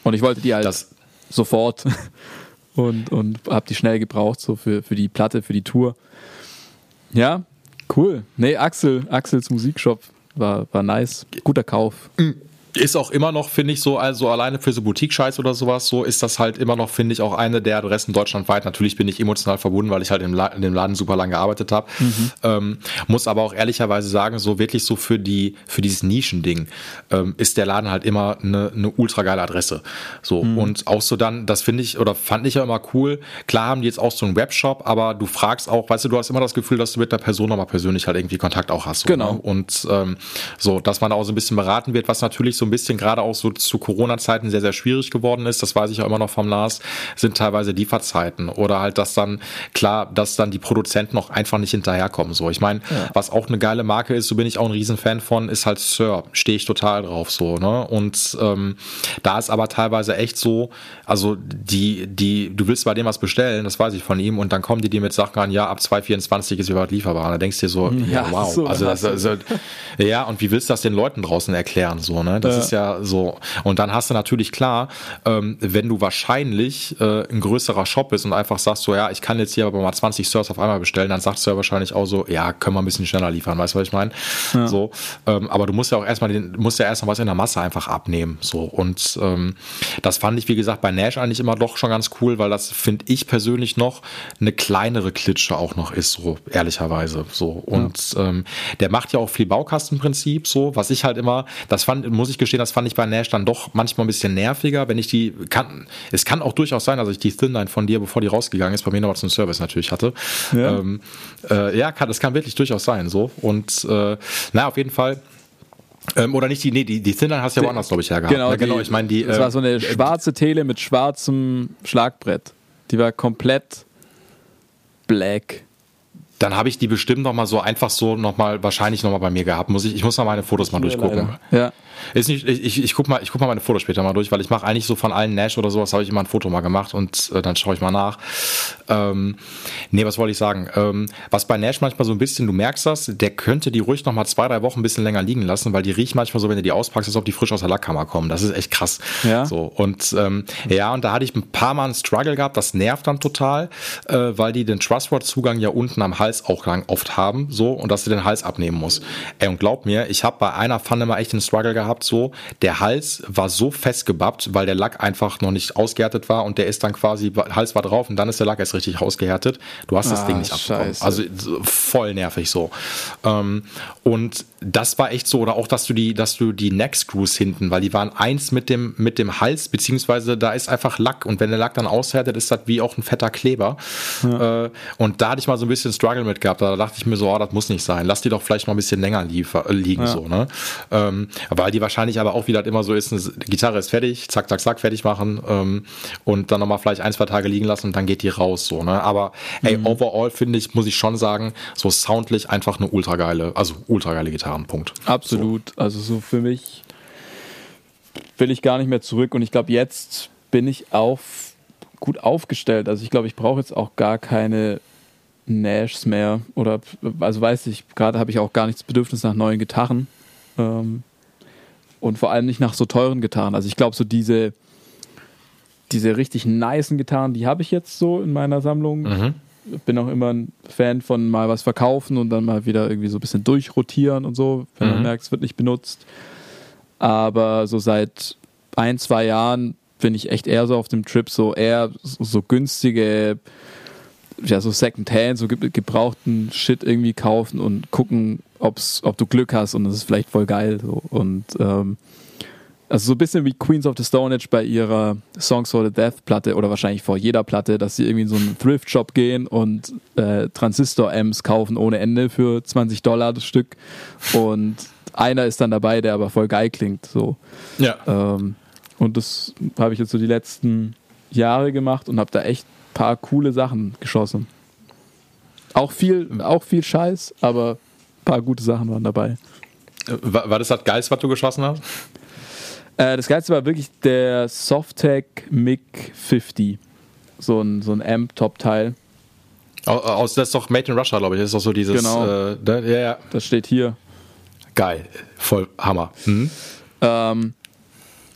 Und ich wollte die halt Das, sofort (laughs) und, und habe die schnell gebraucht, so für, für die Platte, für die Tour. Ja, cool. Nee, Axel, Axels Musikshop war, war nice. Guter Kauf. Ist auch immer noch, finde ich, so, also alleine für so Boutique-Scheiß oder sowas, so ist das halt immer noch, finde ich, auch eine der Adressen deutschlandweit. Natürlich bin ich emotional verbunden, weil ich halt im La in dem Laden super lange gearbeitet habe. Ähm, muss aber auch ehrlicherweise sagen, so wirklich so für die, für dieses Nischending ähm, ist der Laden halt immer eine, eine ultra geile Adresse. So, und auch so dann, das finde ich, oder fand ich ja immer cool. Klar haben die jetzt auch so einen Webshop, aber du fragst auch, weißt du, du hast immer das Gefühl, dass du mit der Person nochmal persönlich halt irgendwie Kontakt auch hast. So, Genau. Ne? Und ähm, so, dass man da auch so ein bisschen beraten wird, was natürlich so ein bisschen gerade auch so zu Corona-Zeiten sehr, sehr schwierig geworden ist, das weiß ich ja immer noch vom Lars, sind teilweise Lieferzeiten oder halt, dass dann, klar, dass dann die Produzenten noch einfach nicht hinterherkommen. So, ich meine, was auch eine geile Marke ist, so bin ich auch ein Riesenfan von, ist halt Sir. Stehe ich total drauf so, ne? Und ähm, da ist aber teilweise echt so, also die, die, du willst bei dem was bestellen, das weiß ich von ihm, und dann kommen die dir mit Sachen an, ja, ab 224 ist überhaupt lieferbar. Und da denkst du dir so, ja, Ja, wow. so also das, also, ja, und wie willst du das den Leuten draußen erklären? So, ne? Das Ja. ist ja so. Und dann hast du natürlich klar, ähm, wenn du wahrscheinlich äh, ein größerer Shop bist und einfach sagst so, ja, ich kann jetzt hier aber mal 20 Stores auf einmal bestellen, dann sagst du ja wahrscheinlich auch so, ja, können wir ein bisschen schneller liefern, weißt du, was ich meine? So, ähm, aber du musst ja auch erstmal den, musst ja erstmal was in der Masse einfach abnehmen. So. Und ähm, das fand ich, wie gesagt, bei Nash eigentlich immer doch schon ganz cool, weil das finde ich persönlich noch eine kleinere Klitsche auch noch ist, so ehrlicherweise. So. Und ähm, der macht ja auch viel Baukastenprinzip, so, was ich halt immer, das fand, muss ich gestehen, das fand ich bei Nash dann doch manchmal ein bisschen nerviger, wenn ich die, kann, es kann auch durchaus sein, dass ich die Thinline von dir, bevor die rausgegangen ist, bei mir nochmal zum Service natürlich hatte. Ja. Ähm, äh, ja, kann, das kann wirklich durchaus sein, so. Und äh, na, auf jeden Fall. Ähm, oder nicht die, nee, die, die Thinline hast du ja woanders, glaube ich, hergehabt. Genau, ne? genau die- ich meine, die. Das äh, war so eine schwarze Tele mit schwarzem Schlagbrett. Die war komplett black. dann habe ich die bestimmt noch mal so einfach so noch mal wahrscheinlich noch mal bei mir gehabt. Muss ich, ich muss mal meine Fotos mal durchgucken. Ja. Ist nicht, ich, ich, ich guck mal, ich guck mal meine Fotos später mal durch, weil ich mache eigentlich so von allen Nash oder sowas habe ich immer ein Foto mal gemacht und äh, dann schaue ich mal nach. Ähm, nee, was wollte ich sagen? Ähm, was bei Nash manchmal so ein bisschen, du merkst das, der könnte die ruhig noch mal zwei, drei Wochen ein bisschen länger liegen lassen, weil die riecht manchmal so, wenn du die auspackst, als ob die frisch aus der Lackkammer kommen. Das ist echt krass. Ja. So und ähm, ja, und da hatte ich ein paar Mal einen Struggle gehabt. Das nervt dann total, äh, weil die den Trustword-Zugang ja unten am Hals auch lang oft haben, so und dass du den Hals abnehmen musst. Ey, und glaub mir, ich habe bei einer Pfanne mal echt einen Struggle gehabt. Gehabt, so. Der Hals war so festgebappt, weil der Lack einfach noch nicht ausgehärtet war und der ist dann quasi, Hals war drauf und dann ist der Lack erst richtig ausgehärtet. Du hast das Ah, Ding nicht abbekommen. scheiße. Also so voll nervig so. Ähm, und das war echt so, oder auch, dass du die, dass du die Neck Screws hinten, weil die waren eins mit dem, mit dem Hals, beziehungsweise da ist einfach Lack und wenn der Lack dann aushärtet, ist das wie auch ein fetter Kleber. Äh, und da hatte ich mal so ein bisschen Struggle mit gehabt. Da dachte ich mir so, oh, das muss nicht sein. Lass die doch vielleicht mal ein bisschen länger liefer, äh, liegen, so, ne? Ähm, weil die wahrscheinlich aber auch, wie das immer so ist, eine Gitarre ist fertig, zack, zack, zack, fertig machen ähm, und dann nochmal vielleicht ein, zwei Tage liegen lassen und dann geht die raus, so, ne? Aber ey, overall finde ich, muss ich schon sagen, so soundlich einfach eine ultra geile, also ultra geile Gitarrenpunkt. Absolut. Also so für mich will ich gar nicht mehr zurück und ich glaube, jetzt bin ich auch gut aufgestellt. Also ich glaube, ich brauche jetzt auch gar keine Nashs mehr oder also weiß ich, gerade habe ich auch gar nicht das Bedürfnis nach neuen Gitarren ähm, und vor allem nicht nach so teuren Gitarren. Also ich glaube, so diese diese richtig nicen Gitarren, die habe ich jetzt so in meiner Sammlung. Mhm. Bin auch immer ein Fan von mal was verkaufen und dann mal wieder irgendwie so ein bisschen durchrotieren und so, wenn man Mhm. merkt, es wird nicht benutzt. Aber so seit ein, zwei Jahren bin ich echt eher so auf dem Trip, so eher so, so günstige, ja, so Secondhand, so ge gebrauchten Shit irgendwie kaufen und gucken, ob's, ob du Glück hast und das ist vielleicht voll geil. So. Und ähm, also so ein bisschen wie Queens of the Stone Age bei ihrer Songs for the Death Platte oder wahrscheinlich vor jeder Platte, dass sie irgendwie in so einen Thrift Shop gehen und äh, Transistor-Amps kaufen ohne Ende für 20 Dollar das Stück und einer ist dann dabei, der aber voll geil klingt. So. Ja. Ähm, und das habe ich jetzt so die letzten Jahre gemacht und habe da echt ein paar coole Sachen geschossen. Auch viel, auch viel Scheiß, aber ein paar gute Sachen waren dabei. War, war das das Geilste, was du geschossen hast? Äh, das Geilste war wirklich der Softtech MiG 50. So ein, so ein Amp-Top-Teil. Au- Aus, das ist doch Made in Russia, glaube ich. Das ist doch so dieses. Genau. Äh, da- ja, ja. Das steht hier. Geil. Voll Hammer. Mhm. Ähm,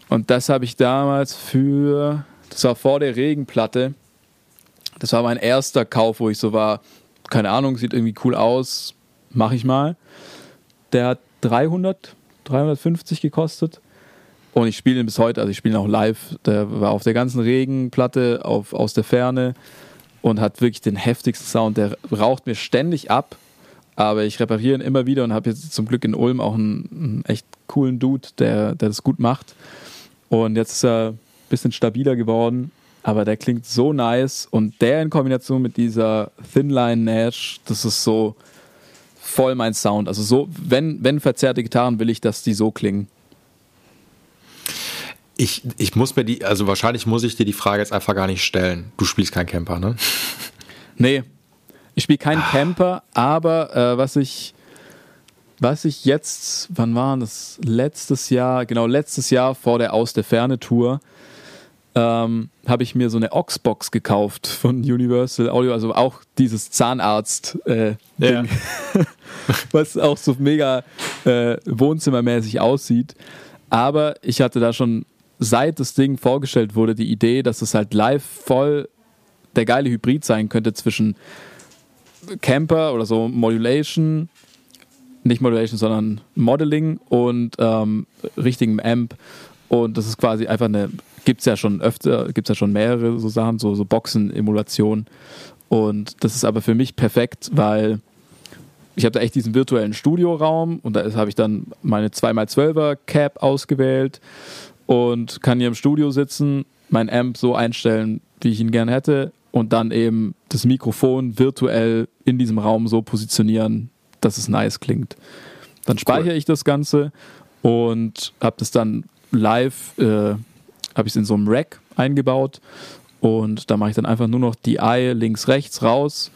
und das habe ich damals für, das war vor der Regenplatte. Das war mein erster Kauf, wo ich so war, keine Ahnung, sieht irgendwie cool aus, mache ich mal. Der hat 300, 350 gekostet. Und ich spiele ihn bis heute, also ich spiele ihn auch live. Der war auf der ganzen Regenplatte, auf, aus der Ferne und hat wirklich den heftigsten Sound. Der raucht mir ständig ab, aber ich repariere ihn immer wieder und habe jetzt zum Glück in Ulm auch einen, einen echt coolen Dude, der, der das gut macht. Und jetzt ist er ein bisschen stabiler geworden, aber der klingt so nice und der in Kombination mit dieser Thinline Nash, das ist so voll mein Sound. Also so, wenn, wenn verzerrte Gitarren will ich, dass die so klingen. Ich, ich muss mir die, also wahrscheinlich muss ich dir die Frage jetzt einfach gar nicht stellen. Du spielst kein Camper, ne? (laughs) Nee, ich spiele keinen Camper, aber äh, was ich was ich jetzt, wann war das? Letztes Jahr, genau, letztes Jahr vor der Aus der Ferne Tour, ähm, habe ich mir so eine Oxbox gekauft von Universal Audio, also auch dieses Zahnarzt äh, Ja. (laughs) Was auch so mega äh, wohnzimmermäßig aussieht. Aber ich hatte da schon, seit das Ding vorgestellt wurde, die Idee, dass es halt live voll der geile Hybrid sein könnte zwischen Camper oder so Modulation, nicht Modulation, sondern Modeling und ähm, richtigem Amp. Und das ist quasi einfach eine, gibt es ja schon öfter, gibt es ja schon mehrere so Sachen, so, so Boxen-Emulation. Und das ist aber für mich perfekt, weil ich habe da echt diesen virtuellen Studioraum und da habe ich dann meine 2x12er Cap ausgewählt und kann hier im Studio sitzen, mein Amp so einstellen, wie ich ihn gerne hätte und dann eben das Mikrofon virtuell in diesem Raum so positionieren, dass es nice klingt. Dann speichere ich das Ganze und habe das dann live, äh, habe ich es in so einem Rack eingebaut und da mache ich dann einfach nur noch die Eye links, rechts raus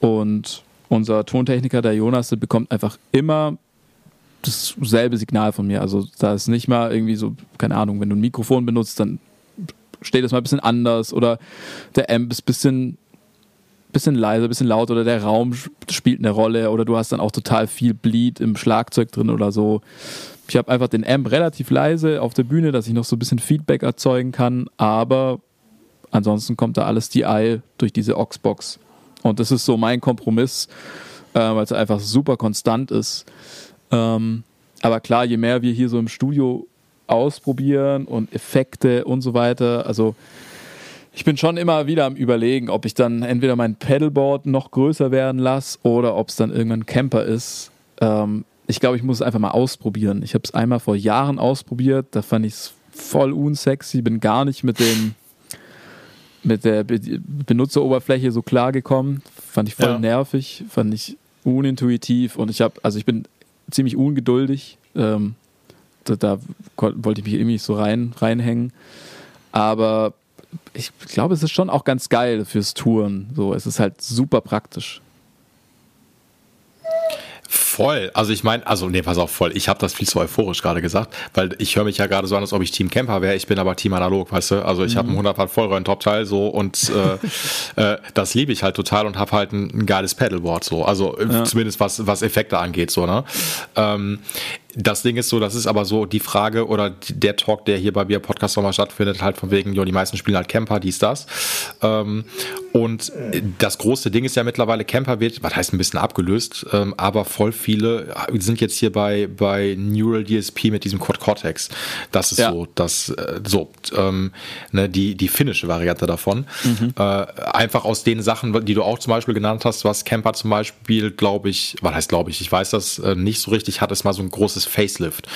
und unser Tontechniker, der Jonas, der bekommt einfach immer dasselbe Signal von mir. Also da ist nicht mal irgendwie so, keine Ahnung, wenn du ein Mikrofon benutzt, dann steht das mal ein bisschen anders oder der Amp ist ein bisschen, bisschen leiser, ein bisschen laut oder der Raum sp- spielt eine Rolle oder du hast dann auch total viel Bleed im Schlagzeug drin oder so. Ich habe einfach den Amp relativ leise auf der Bühne, dass ich noch so ein bisschen Feedback erzeugen kann, aber ansonsten kommt da alles DI durch diese Oxbox. Und das ist so mein Kompromiss, äh, weil es einfach super konstant ist. Ähm, aber klar, je mehr wir hier so im Studio ausprobieren und Effekte und so weiter, also ich bin schon immer wieder am Überlegen, ob ich dann entweder mein Pedalboard noch größer werden lasse oder ob es dann irgendwann ein Camper ist. Ähm, ich glaube, ich muss es einfach mal ausprobieren. Ich habe es einmal vor Jahren ausprobiert, da fand ich es voll unsexy, bin gar nicht mit dem mit der Be Benutzeroberfläche so klar gekommen. Fand ich voll ja. nervig, fand ich unintuitiv und ich habe, also ich bin ziemlich ungeduldig. Ähm, da, da, wollte ich mich irgendwie so rein, reinhängen. Aber ich glaube, es ist schon auch ganz geil fürs Touren. So, es ist halt super praktisch. Voll. Also ich meine, also nee, pass auf, voll. Ich habe das viel zu euphorisch gerade gesagt, weil ich höre mich ja gerade so an, als ob ich Team Camper wäre. Ich bin aber Team Analog, weißt du? Also ich mhm. habe einen 100 Watt Vollröhren Topteil so und äh, (laughs) äh, das liebe ich halt total und habe halt ein, ein, geiles Pedalboard so. Also äh, ja. zumindest was was Effekte angeht so, ne? Ähm, das Ding ist so, das ist aber so die Frage oder der Talk, der hier bei mir Podcast nochmal stattfindet, halt von wegen, ja, die meisten spielen halt Camper, dies, das. Ähm, und das große Ding ist ja mittlerweile, Camper wird, was heißt ein bisschen abgelöst, ähm, aber voll viele sind jetzt hier bei, bei Neural DSP mit diesem Quad Cortex. Das ist ja. so, das, äh, so, ähm, ne, die, die finnische Variante davon. Mhm. Äh, einfach aus den Sachen, die du auch zum Beispiel genannt hast, was Camper zum Beispiel, glaube ich, was heißt glaube ich, ich weiß das äh, nicht so richtig, hat es mal so ein großes Facelift.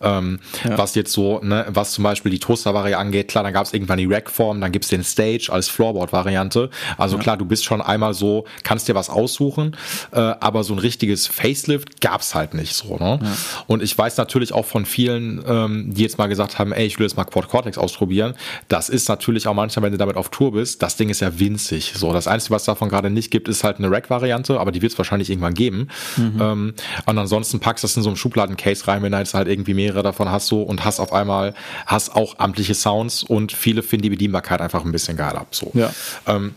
Ähm, ja. Was jetzt so, ne, was zum Beispiel die Toaster-Variante angeht, klar, dann gab es irgendwann die Rack-Form, dann gibt es den Stage als Floorboard-Variante. Also ja. klar, du bist schon einmal so, kannst dir was aussuchen, äh, aber so ein richtiges Facelift gab es halt nicht so. Ne? Ja. Und ich weiß natürlich auch von vielen, ähm, die jetzt mal gesagt haben, ey, ich will jetzt mal Quad Cortex ausprobieren. Das ist natürlich auch manchmal, wenn du damit auf Tour bist, das Ding ist ja winzig. So, das Einzige, was davon gerade nicht gibt, ist halt eine Rack-Variante, aber die wird es wahrscheinlich irgendwann geben. Mhm. Ähm, und ansonsten packst du das in so einem Schubladen-Case Case rein, wenn du jetzt halt irgendwie mehrere davon hast so und hast auf einmal, hast auch amtliche Sounds und viele finden die Bedienbarkeit einfach ein bisschen geiler. So. Ja. Ähm,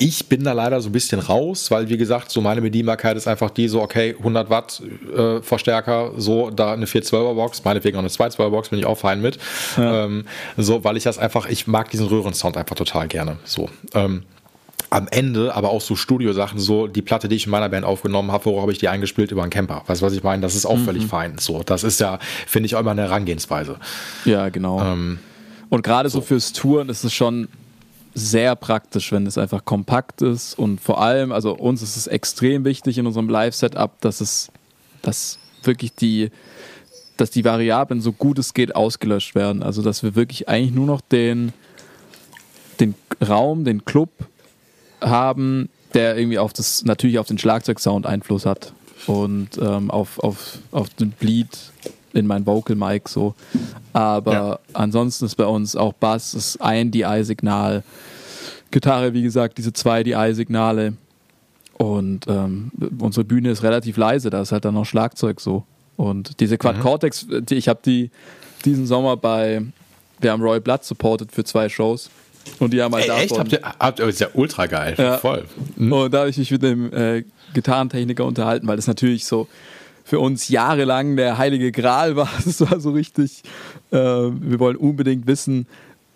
ich bin da leider so ein bisschen raus, weil wie gesagt, so meine Bedienbarkeit ist einfach die so, okay, 100 Watt äh, Verstärker, so da eine 412er Box, meinetwegen auch eine 212er Box, bin ich auch fein mit. Ja. Ähm, so, weil ich das einfach, ich mag diesen Röhrensound einfach total gerne. So. Ähm, am Ende aber auch so Studiosachen, so die Platte, die ich in meiner Band aufgenommen habe, worauf habe ich die eingespielt über einen Camper. Weißt du, was ich meine? Das ist auch mhm. völlig fein. So, das ist ja, finde ich, auch immer eine Herangehensweise. Ja, genau. Ähm, und gerade so. so fürs Touren ist es schon sehr praktisch, wenn es einfach kompakt ist und vor allem, also uns ist es extrem wichtig in unserem Live-Setup, dass es, dass wirklich die, dass die Variablen so gut es geht ausgelöscht werden. Also dass wir wirklich eigentlich nur noch den, den Raum, den Club haben, der irgendwie auf das, natürlich auf den Schlagzeugsound Einfluss hat und ähm, auf, auf, auf den Bleed in mein Vocal Mic so. Aber ja. ansonsten ist bei uns auch Bass ist ein DI-Signal, Gitarre, wie gesagt, diese zwei DI-Signale. Und ähm, unsere Bühne ist relativ leise, da ist halt dann noch Schlagzeug so. Und diese Quad mhm. Cortex, die, ich habe die diesen Sommer bei, wir haben Roy Blood supported für zwei Shows. Und die haben halt Ey, Echt? Habt ihr, ist ja ultra geil. Ja. Voll. Mhm. Und da habe ich mich mit dem äh, Gitarrentechniker unterhalten, weil das natürlich so für uns jahrelang der heilige Gral war. (laughs) Das war so richtig, äh, wir wollen unbedingt wissen,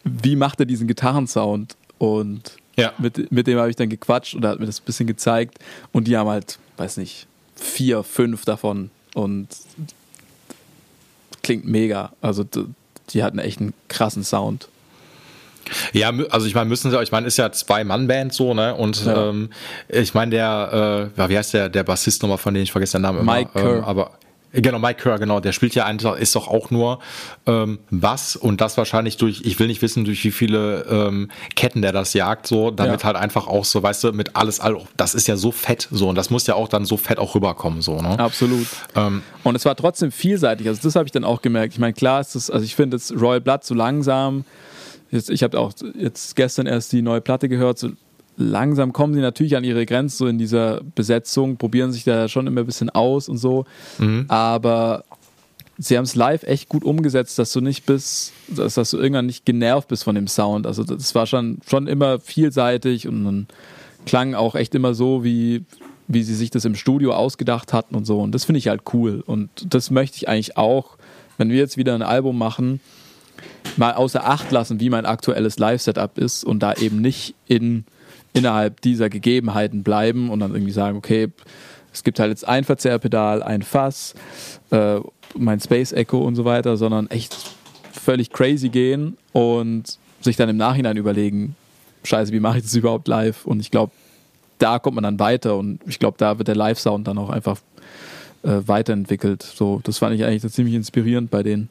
wie macht er diesen Gitarrensound? Und ja. mit, mit dem habe ich dann gequatscht und er hat mir das ein bisschen gezeigt. Und die haben halt, weiß nicht, vier, fünf davon. Und klingt mega. Also die hatten echt einen krassen Sound. Ja, also ich meine, müssen sie, ich meine, ist ja Zwei-Mann-Band so, ne? Und ja. ähm, ich meine, der, äh, wie heißt der, der Bassist nochmal, von dem ich vergesse den Namen immer. Mike Kerr. Ähm, aber Genau, Mike Kerr, genau. Der spielt ja einfach, ist doch auch nur ähm, Bass und das wahrscheinlich durch, ich will nicht wissen, durch wie viele ähm, Ketten der das jagt, so, damit ja. halt einfach auch so, weißt du, mit alles, das ist ja so fett, so, und das muss ja auch dann so fett auch rüberkommen, so, ne? Absolut. Ähm, und es war trotzdem vielseitig, also das habe ich dann auch gemerkt. Ich meine, klar ist das, also ich finde das Royal Blood so langsam, Jetzt, ich habe auch jetzt gestern erst die neue Platte gehört. So langsam kommen sie natürlich an ihre Grenzen so in dieser Besetzung, probieren sich da schon immer ein bisschen aus und so. Mhm. Aber sie haben es live echt gut umgesetzt, dass du nicht bis, dass, dass, du irgendwann nicht genervt bist von dem Sound. Also das war schon, schon immer vielseitig und dann klang auch echt immer so, wie, wie sie sich das im Studio ausgedacht hatten und so. Und das finde ich halt cool. Und das möchte ich eigentlich auch, wenn wir jetzt wieder ein Album machen, mal außer Acht lassen, wie mein aktuelles Live-Setup ist und da eben nicht in, innerhalb dieser Gegebenheiten bleiben und dann irgendwie sagen, okay, es gibt halt jetzt ein Verzehrpedal, ein Fass, äh, mein Space Echo und so weiter, sondern echt völlig crazy gehen und sich dann im Nachhinein überlegen, scheiße, wie mache ich das überhaupt live? Und ich glaube, da kommt man dann weiter und ich glaube, da wird der Live-Sound dann auch einfach äh, weiterentwickelt. So, das fand ich eigentlich ziemlich inspirierend bei denen.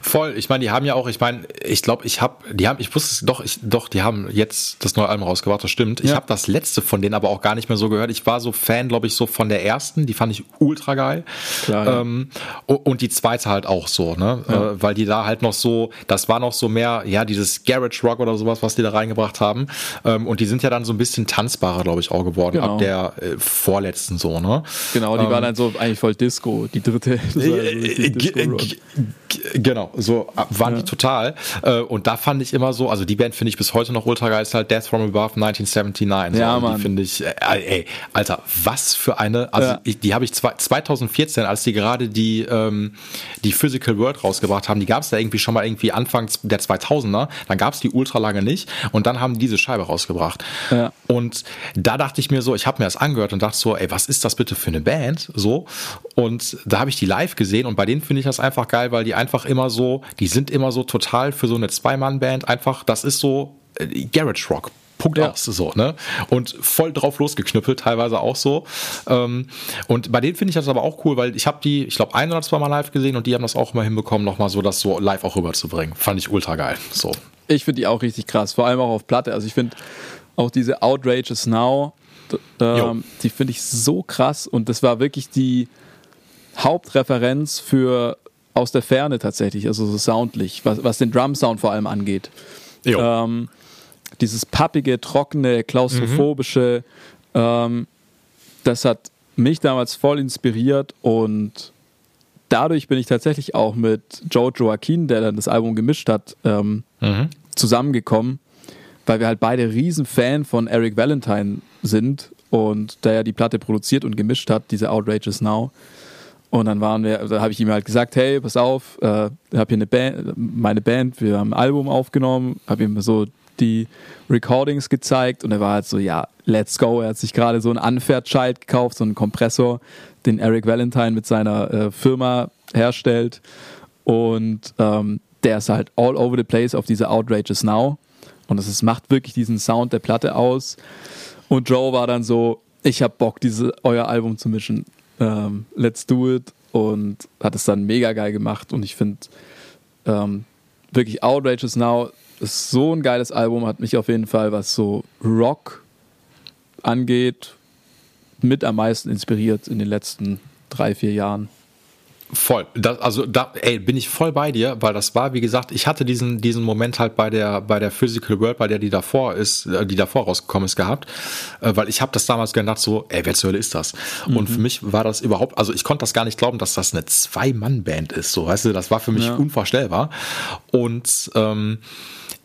Voll. Ich meine, die haben ja auch, ich meine, ich glaube, ich habe, die haben, ich wusste es doch, ich, doch, die haben jetzt das neue Album rausgebracht, das stimmt. Ich ja. habe das letzte von denen aber auch gar nicht mehr so gehört. Ich war so Fan, glaube ich, so von der ersten, die fand ich ultra geil. Klar, ja. ähm, und die zweite halt auch so, ne? Ja. Äh, weil die da halt noch so, das war noch so mehr, ja, dieses Garage Rock oder sowas, was die da reingebracht haben. Ähm, und die sind ja dann so ein bisschen tanzbarer, glaube ich, auch geworden, genau. ab der äh, vorletzten so, ne? Genau, die ähm, war dann so eigentlich voll Disco, die dritte. (laughs) So Genau, so waren ja. die total. Äh, und da fand ich immer so, also die Band finde ich bis heute noch ultra geil, ist halt Death from Above 1979. So, ja, Mann. Die finde ich, äh, ey, Alter, was für eine, also ja. ich, die habe ich 2014, als die gerade die, ähm, die Physical World rausgebracht haben, die gab es da irgendwie schon mal irgendwie Anfang der 2000er, dann gab es die ultra lange nicht und dann haben die diese Scheibe rausgebracht. Ja. Und da dachte ich mir so, ich habe mir das angehört und dachte so, ey, was ist das bitte für eine Band? So. Und da habe ich die live gesehen und bei denen finde ich das einfach geil, weil die einfach immer so, die sind immer so total für so eine Zwei-Mann-Band einfach, das ist so äh, Garage Rock. Punkt ja. aus, so, ne? Und voll drauf losgeknüppelt, teilweise auch so. Ähm, und bei denen finde ich das aber auch cool, weil ich habe die, ich glaube, ein oder zweimal live gesehen und die haben das auch immer hinbekommen, nochmal so das so live auch rüberzubringen. Fand ich ultra geil. So. Ich finde die auch richtig krass, vor allem auch auf Platte. Also ich finde auch diese Outrageous Now, ähm, die finde ich so krass und das war wirklich die Hauptreferenz für aus der Ferne tatsächlich, also so soundlich, was, was den Drum-Sound vor allem angeht. Ähm, dieses pappige, trockene, klaustrophobische, mhm. ähm, das hat mich damals voll inspiriert und dadurch bin ich tatsächlich auch mit Joe Joaquin, der dann das Album gemischt hat, ähm, mhm. zusammengekommen, weil wir halt beide riesen Fan von Eric Valentine sind und der ja die Platte produziert und gemischt hat, diese Outrageous Now. Und dann waren wir, da habe ich ihm halt gesagt, hey, pass auf, äh, ich habe hier eine Band, meine Band, wir haben ein Album aufgenommen, habe ihm so die Recordings gezeigt und er war halt so, ja, let's go. Er hat sich gerade so einen Unfairchild gekauft, so einen Kompressor, den Eric Valentine mit seiner äh, Firma herstellt. Und ähm, der ist halt all over the place auf diese Outrageous Now. Und es macht wirklich diesen Sound der Platte aus. Und Joe war dann so, ich habe Bock, diese, euer Album zu mischen ähm, Let's Do It und hat es dann mega geil gemacht und ich finde ähm, wirklich Outrageous Now ist so ein geiles Album, hat mich auf jeden Fall, was so Rock angeht, mit am meisten inspiriert in den letzten drei, vier Jahren. Voll. Das, also da, ey, bin ich voll bei dir, weil das war, wie gesagt, ich hatte diesen, diesen Moment halt bei der, bei der Physical World, bei der die davor ist, äh, die davor rausgekommen ist, gehabt, äh, weil ich habe das damals gedacht so, ey, wer zur Hölle ist das? Mhm. Und für mich war das überhaupt, also ich konnte das gar nicht glauben, dass das eine Zwei-Mann-Band ist, so, weißt du, das war für mich ja. unvorstellbar. Und ähm,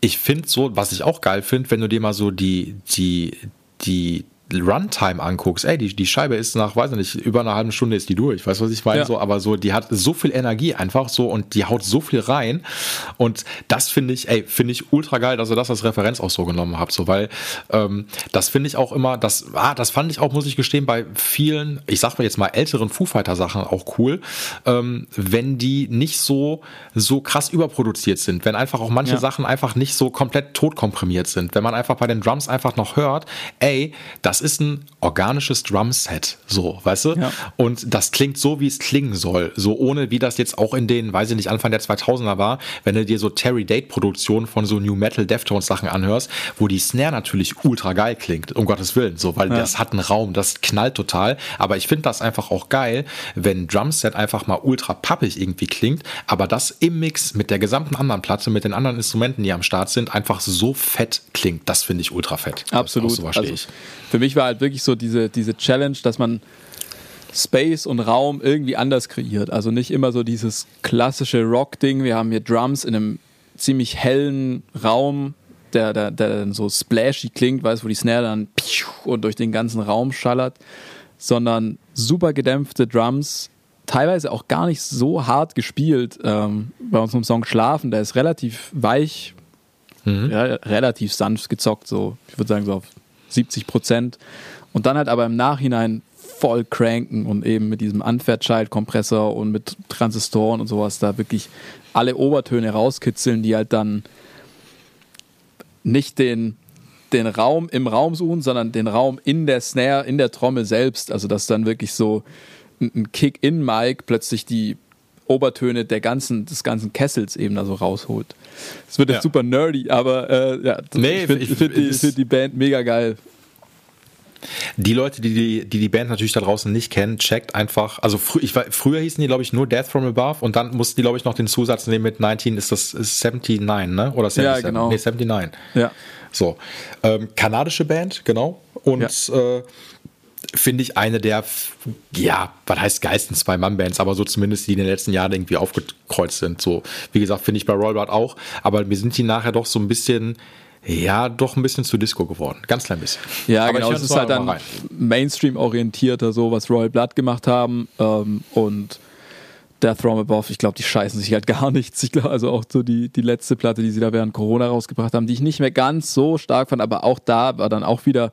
ich finde so, was ich auch geil finde, wenn du dir mal so die, die, die Runtime anguckst, ey, die, die Scheibe ist nach, weiß ich nicht, über einer halben Stunde ist die durch, weißt du, was ich meine? Ja. So, aber so, die hat so viel Energie einfach so und die haut so viel rein. Und das finde ich, ey, finde ich ultra geil, dass ihr das als Referenz auch so genommen habt, so, weil ähm, das finde ich auch immer, das, ah, das fand ich auch, muss ich gestehen, bei vielen, ich sag mal jetzt mal älteren Foo Fighter Sachen auch cool, ähm, wenn die nicht so, so krass überproduziert sind, wenn einfach auch manche ja. Sachen einfach nicht so komplett totkomprimiert sind, wenn man einfach bei den Drums einfach noch hört, ey, das ist ein organisches Drumset, so, weißt du? Ja. Und das klingt so, wie es klingen soll, so ohne wie das jetzt auch in den, weiß ich nicht, Anfang der 2000er war, wenn du dir so Terry Date Produktionen von so New Metal Deftones Sachen anhörst, wo die Snare natürlich ultra geil klingt, um Gottes Willen, so, weil ja. das hat einen Raum, das knallt total, aber ich finde das einfach auch geil, wenn Drumset einfach mal ultra pappig irgendwie klingt, aber das im Mix mit der gesamten anderen Platte, mit den anderen Instrumenten, die am Start sind, einfach so fett klingt. Das finde ich ultra fett. Absolut. So also, für mich war halt wirklich so diese, diese Challenge, dass man Space und Raum irgendwie anders kreiert. Also nicht immer so dieses klassische Rock-Ding. Wir haben hier Drums in einem ziemlich hellen Raum, der, der, der dann so splashy klingt, weißt wo die Snare dann und durch den ganzen Raum schallert, sondern super gedämpfte Drums, teilweise auch gar nicht so hart gespielt. Ähm, bei unserem Song Schlafen, der ist relativ weich, mhm. ja, relativ sanft gezockt, so ich würde sagen so auf 70 Prozent. Und dann halt aber im Nachhinein voll cranken und eben mit diesem Unfair Child Kompressor und mit Transistoren und sowas da wirklich alle Obertöne rauskitzeln, die halt dann nicht den, den Raum im Raum suchen, sondern den Raum in der Snare, in der Trommel selbst. Also dass dann wirklich so ein Kick-in-Mic plötzlich die Obertöne der ganzen, des ganzen Kessels eben da so rausholt. Es wird jetzt ja. super nerdy, aber äh, ja, nee, ich finde find die, find die Band mega geil. Die Leute, die die, die die Band natürlich da draußen nicht kennen, checkt einfach, also frü ich war, früher hießen die, glaube ich, nur Death from Above und dann mussten die, glaube ich, noch den Zusatz nehmen mit 19, ist das ist 79, ne? Oder 77? Ja, genau. Nee, 79. Ja. So. Ähm, kanadische Band, genau. Und ja. äh, finde ich eine der, ja, was heißt geilsten Zwei-Mann-Bands, aber so zumindest die in den letzten Jahren irgendwie aufgekreuzt sind. So, wie gesagt, finde ich bei Rollbart auch, aber mir sind die nachher doch so ein bisschen, ja, doch ein bisschen zu Disco geworden. Ganz klein bisschen. Ja, aber genau. Es ist halt dann Mainstream-orientierter, so was Royal Blood gemacht haben. Ähm, und Death from Above, ich glaube, die scheißen sich halt (laughs) gar nichts. Ich glaube, also auch so die, die letzte Platte, die sie da während Corona rausgebracht haben, die ich nicht mehr ganz so stark fand, aber auch da war dann auch wieder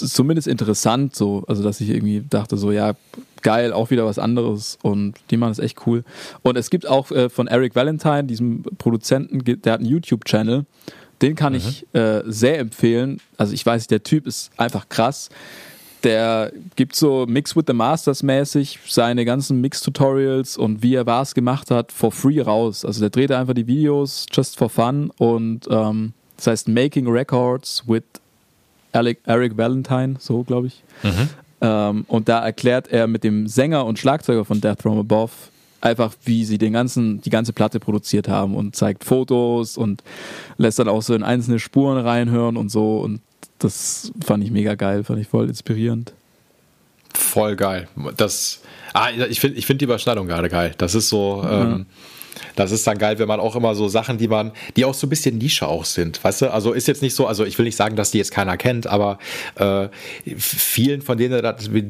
zumindest interessant, so, also dass ich irgendwie dachte, so, ja, geil, auch wieder was anderes und die machen das echt cool. Und es gibt auch äh, von Eric Valentine, diesem Produzenten, der hat einen YouTube-Channel, den kann mhm. ich äh, sehr empfehlen. Also ich weiß, der Typ ist einfach krass. Der gibt so Mix with the Masters mäßig seine ganzen Mix-Tutorials und wie er was gemacht hat, for free raus. Also der dreht einfach die Videos just for fun und ähm, das heißt Making Records with Alec, Eric Valentine, so glaube ich. Mhm. Ähm, und da erklärt er mit dem Sänger und Schlagzeuger von Death from Above einfach, wie sie den ganzen, die ganze Platte produziert haben und zeigt Fotos und lässt dann auch so in einzelne Spuren reinhören und so. Und das fand ich mega geil, fand ich voll inspirierend. Voll geil. Das, ah, ich finde ich find die Überschneidung gerade geil. Das ist so, mhm. ähm, das ist dann geil, wenn man auch immer so Sachen, die man, die auch so ein bisschen Nische auch sind, weißt du? Also ist jetzt nicht so, also ich will nicht sagen, dass die jetzt keiner kennt, aber äh, vielen von denen,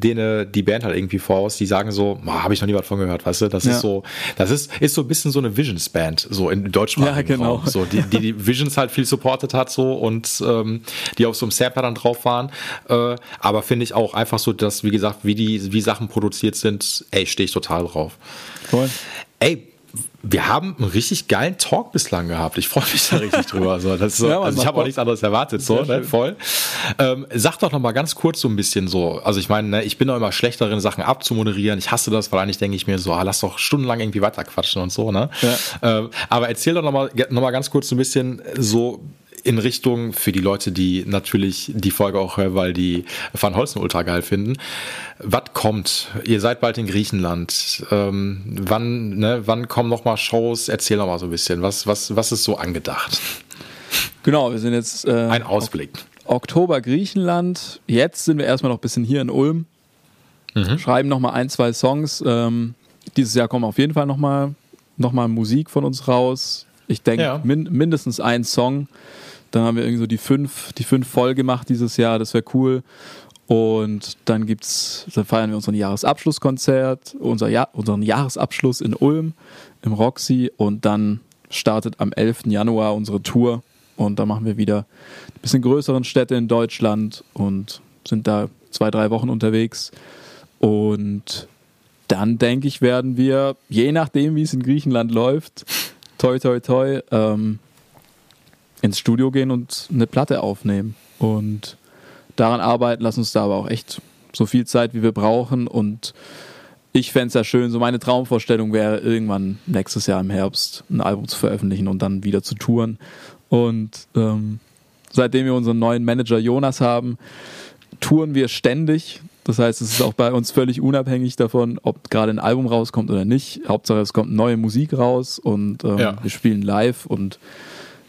denen die Band halt irgendwie voraus, die sagen so, habe ich noch nie was von gehört, weißt du? Das ja. ist so, das ist, ist so ein bisschen so eine Visions-Band, so in deutschsprachigen ja, genau. Raum, so, die, die, die Visions halt viel supportet hat so und ähm, die auf so einem Sampler dann drauf waren. Äh, aber finde ich auch einfach so, dass, wie gesagt, wie die, wie Sachen produziert sind, ey, stehe ich total drauf. Cool. Ey, wir haben einen richtig geilen Talk bislang gehabt. Ich freue mich da richtig (laughs) drüber. Also, das ist so, ja, also ich habe auch nichts anderes erwartet, so, ne, voll. Ähm, sag doch noch mal ganz kurz so ein bisschen so. Also ich meine, ne, ich bin doch immer schlecht darin, Sachen abzumoderieren. Ich hasse das, weil eigentlich denke ich mir so, ah, lass doch stundenlang irgendwie weiterquatschen und so, ne? Ja. Ähm, aber erzähl doch noch mal, noch mal ganz kurz so ein bisschen so in Richtung für die Leute, die natürlich die Folge auch hören, weil die Van Holzen ultra geil finden. Was kommt? Ihr seid bald in Griechenland. Ähm, wann, ne, wann kommen noch mal Shows? Erzähl noch mal so ein bisschen. Was, was, was ist so angedacht? Genau, wir sind jetzt äh, ein Ausblick. Oktober Griechenland. Jetzt sind wir erstmal noch ein bisschen hier in Ulm. Mhm. Schreiben noch mal ein, zwei Songs. Ähm, dieses Jahr kommen auf jeden Fall noch mal, noch mal Musik von uns raus. Ich denke ja. min mindestens ein Song. Dann haben wir irgendwie so die fünf, die fünf voll gemacht dieses Jahr, das wäre cool. Und dann gibt's, dann feiern wir unseren Jahresabschlusskonzert, unser Jahr, unseren Jahresabschluss in Ulm im Roxy und dann startet am 11. Januar unsere Tour und da machen wir wieder ein bisschen größeren Städte in Deutschland und sind da zwei, drei Wochen unterwegs. Und dann denke ich, werden wir, je nachdem, wie es in Griechenland läuft, toi, toi, toi, ähm, ins Studio gehen und eine Platte aufnehmen. Und daran arbeiten, lassen uns da aber auch echt so viel Zeit, wie wir brauchen. Und ich fände es ja schön, so meine Traumvorstellung wäre, irgendwann nächstes Jahr im Herbst ein Album zu veröffentlichen und dann wieder zu touren. Und ähm, seitdem wir unseren neuen Manager Jonas haben, touren wir ständig. Das heißt, es ist auch bei uns völlig unabhängig davon, ob gerade ein Album rauskommt oder nicht. Hauptsache, es kommt neue Musik raus und ähm, ja. wir spielen live und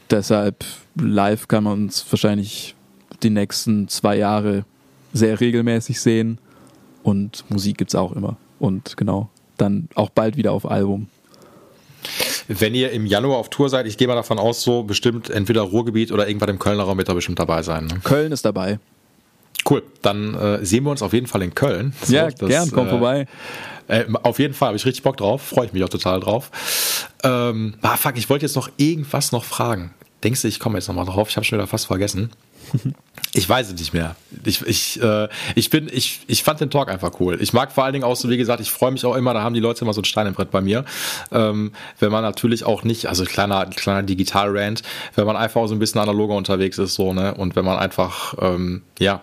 Deshalb live kann man uns wahrscheinlich die nächsten zwei Jahre sehr regelmäßig sehen. Und Musik gibt es auch immer. Und genau, dann auch bald wieder auf Album. Wenn ihr im Januar auf Tour seid, ich gehe mal davon aus, so bestimmt entweder Ruhrgebiet oder irgendwann im Kölner Raum wird da bestimmt dabei sein. Ne? Köln ist dabei. Cool, dann äh, sehen wir uns auf jeden Fall in Köln. So, ja, das, gern, komm äh, vorbei. Äh, auf jeden Fall habe ich richtig Bock drauf, freue ich mich auch total drauf. Ähm, ah, fuck, ich wollte jetzt noch irgendwas noch fragen Denkst du, ich komme jetzt nochmal drauf? Ich habe schon wieder fast vergessen. (laughs) Ich weiß es nicht mehr. Ich, ich, äh, ich bin, ich, ich fand den Talk einfach cool. Ich mag vor allen Dingen auch so, wie gesagt, ich freue mich auch immer, da haben die Leute immer so ein Stein im Brett bei mir. Ähm, wenn man natürlich auch nicht, also kleiner, kleiner Digital-Rant, wenn man einfach so ein bisschen analoger unterwegs ist, so, ne? Und wenn man einfach, ähm, ja,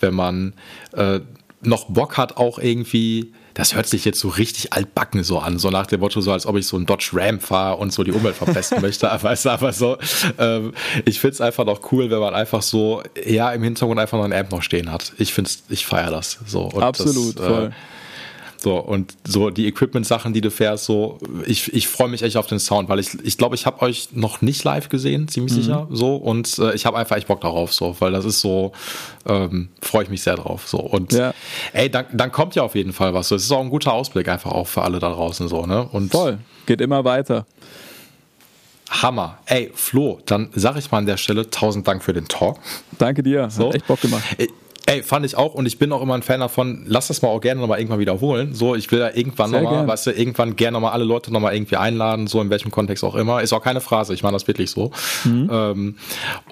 wenn man äh, noch Bock hat, auch irgendwie das hört sich jetzt so richtig altbacken so an, so nach dem Motto, so als ob ich so ein Dodge Ram fahre und so die Umwelt verpesten (laughs) möchte. Aber es ist einfach so, ähm, ich finde es einfach noch cool, wenn man einfach so, ja, im Hintergrund einfach noch ein Amp noch stehen hat. Ich finde ich feiere das so. Und Absolut, das, äh, voll. So, und so die Equipment-Sachen, die du fährst, so, ich, ich freue mich echt auf den Sound, weil ich glaube, ich, glaub, ich habe euch noch nicht live gesehen, ziemlich mhm. sicher, so, und äh, ich habe einfach echt Bock darauf, so, weil das ist so, ähm, freue ich mich sehr drauf, so, und ja. ey, dann, dann kommt ja auf jeden Fall was, so, es ist auch ein guter Ausblick einfach auch für alle da draußen, so, ne, und. Voll, geht immer weiter. Hammer. Ey, Flo, dann sage ich mal an der Stelle tausend Dank für den Talk. Danke dir. So. Hat echt Bock gemacht. Ich, Ey, fand ich auch und ich bin auch immer ein Fan davon, lass das mal auch gerne nochmal irgendwann wiederholen. So, ich will da irgendwann nochmal, weißt du, irgendwann gerne nochmal alle Leute nochmal irgendwie einladen, so in welchem Kontext auch immer. Ist auch keine Phrase, ich meine das wirklich so. Mhm. Ähm,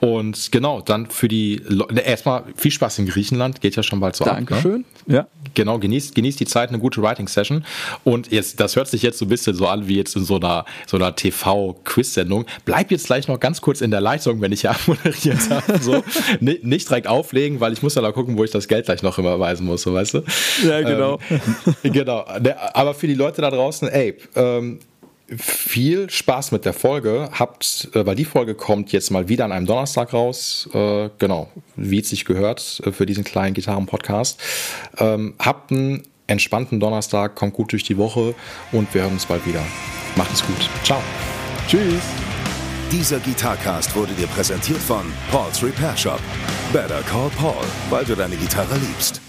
und genau, dann für die, Le erstmal viel Spaß in Griechenland, geht ja schon bald so Dankeschön. Ab, ne? Ja. Genau, genießt, genießt die Zeit, eine gute Writing-Session. Und jetzt, das hört sich jetzt so ein bisschen so an wie jetzt in so einer, so einer TV-Quiz-Sendung. Bleib jetzt gleich noch ganz kurz in der Leitung, wenn ich ja (laughs) moderiert habe. So. (laughs) nicht direkt auflegen, weil ich muss ja da gucken, gucken, wo ich das Geld gleich noch überweisen muss, so weißt du? Ja, genau. Ähm, genau. Aber für die Leute da draußen, ey, ähm, viel Spaß mit der Folge. Habt, äh, weil die Folge kommt jetzt mal wieder an einem Donnerstag raus. Äh, genau, wie es sich gehört äh, für diesen kleinen Gitarren-Podcast. Ähm, habt einen entspannten Donnerstag, kommt gut durch die Woche und wir hören uns bald wieder. Macht es gut. Ciao. Tschüss. Dieser Gitarcast wurde dir präsentiert von Paul's Repair Shop. Better call Paul, weil du deine Gitarre liebst.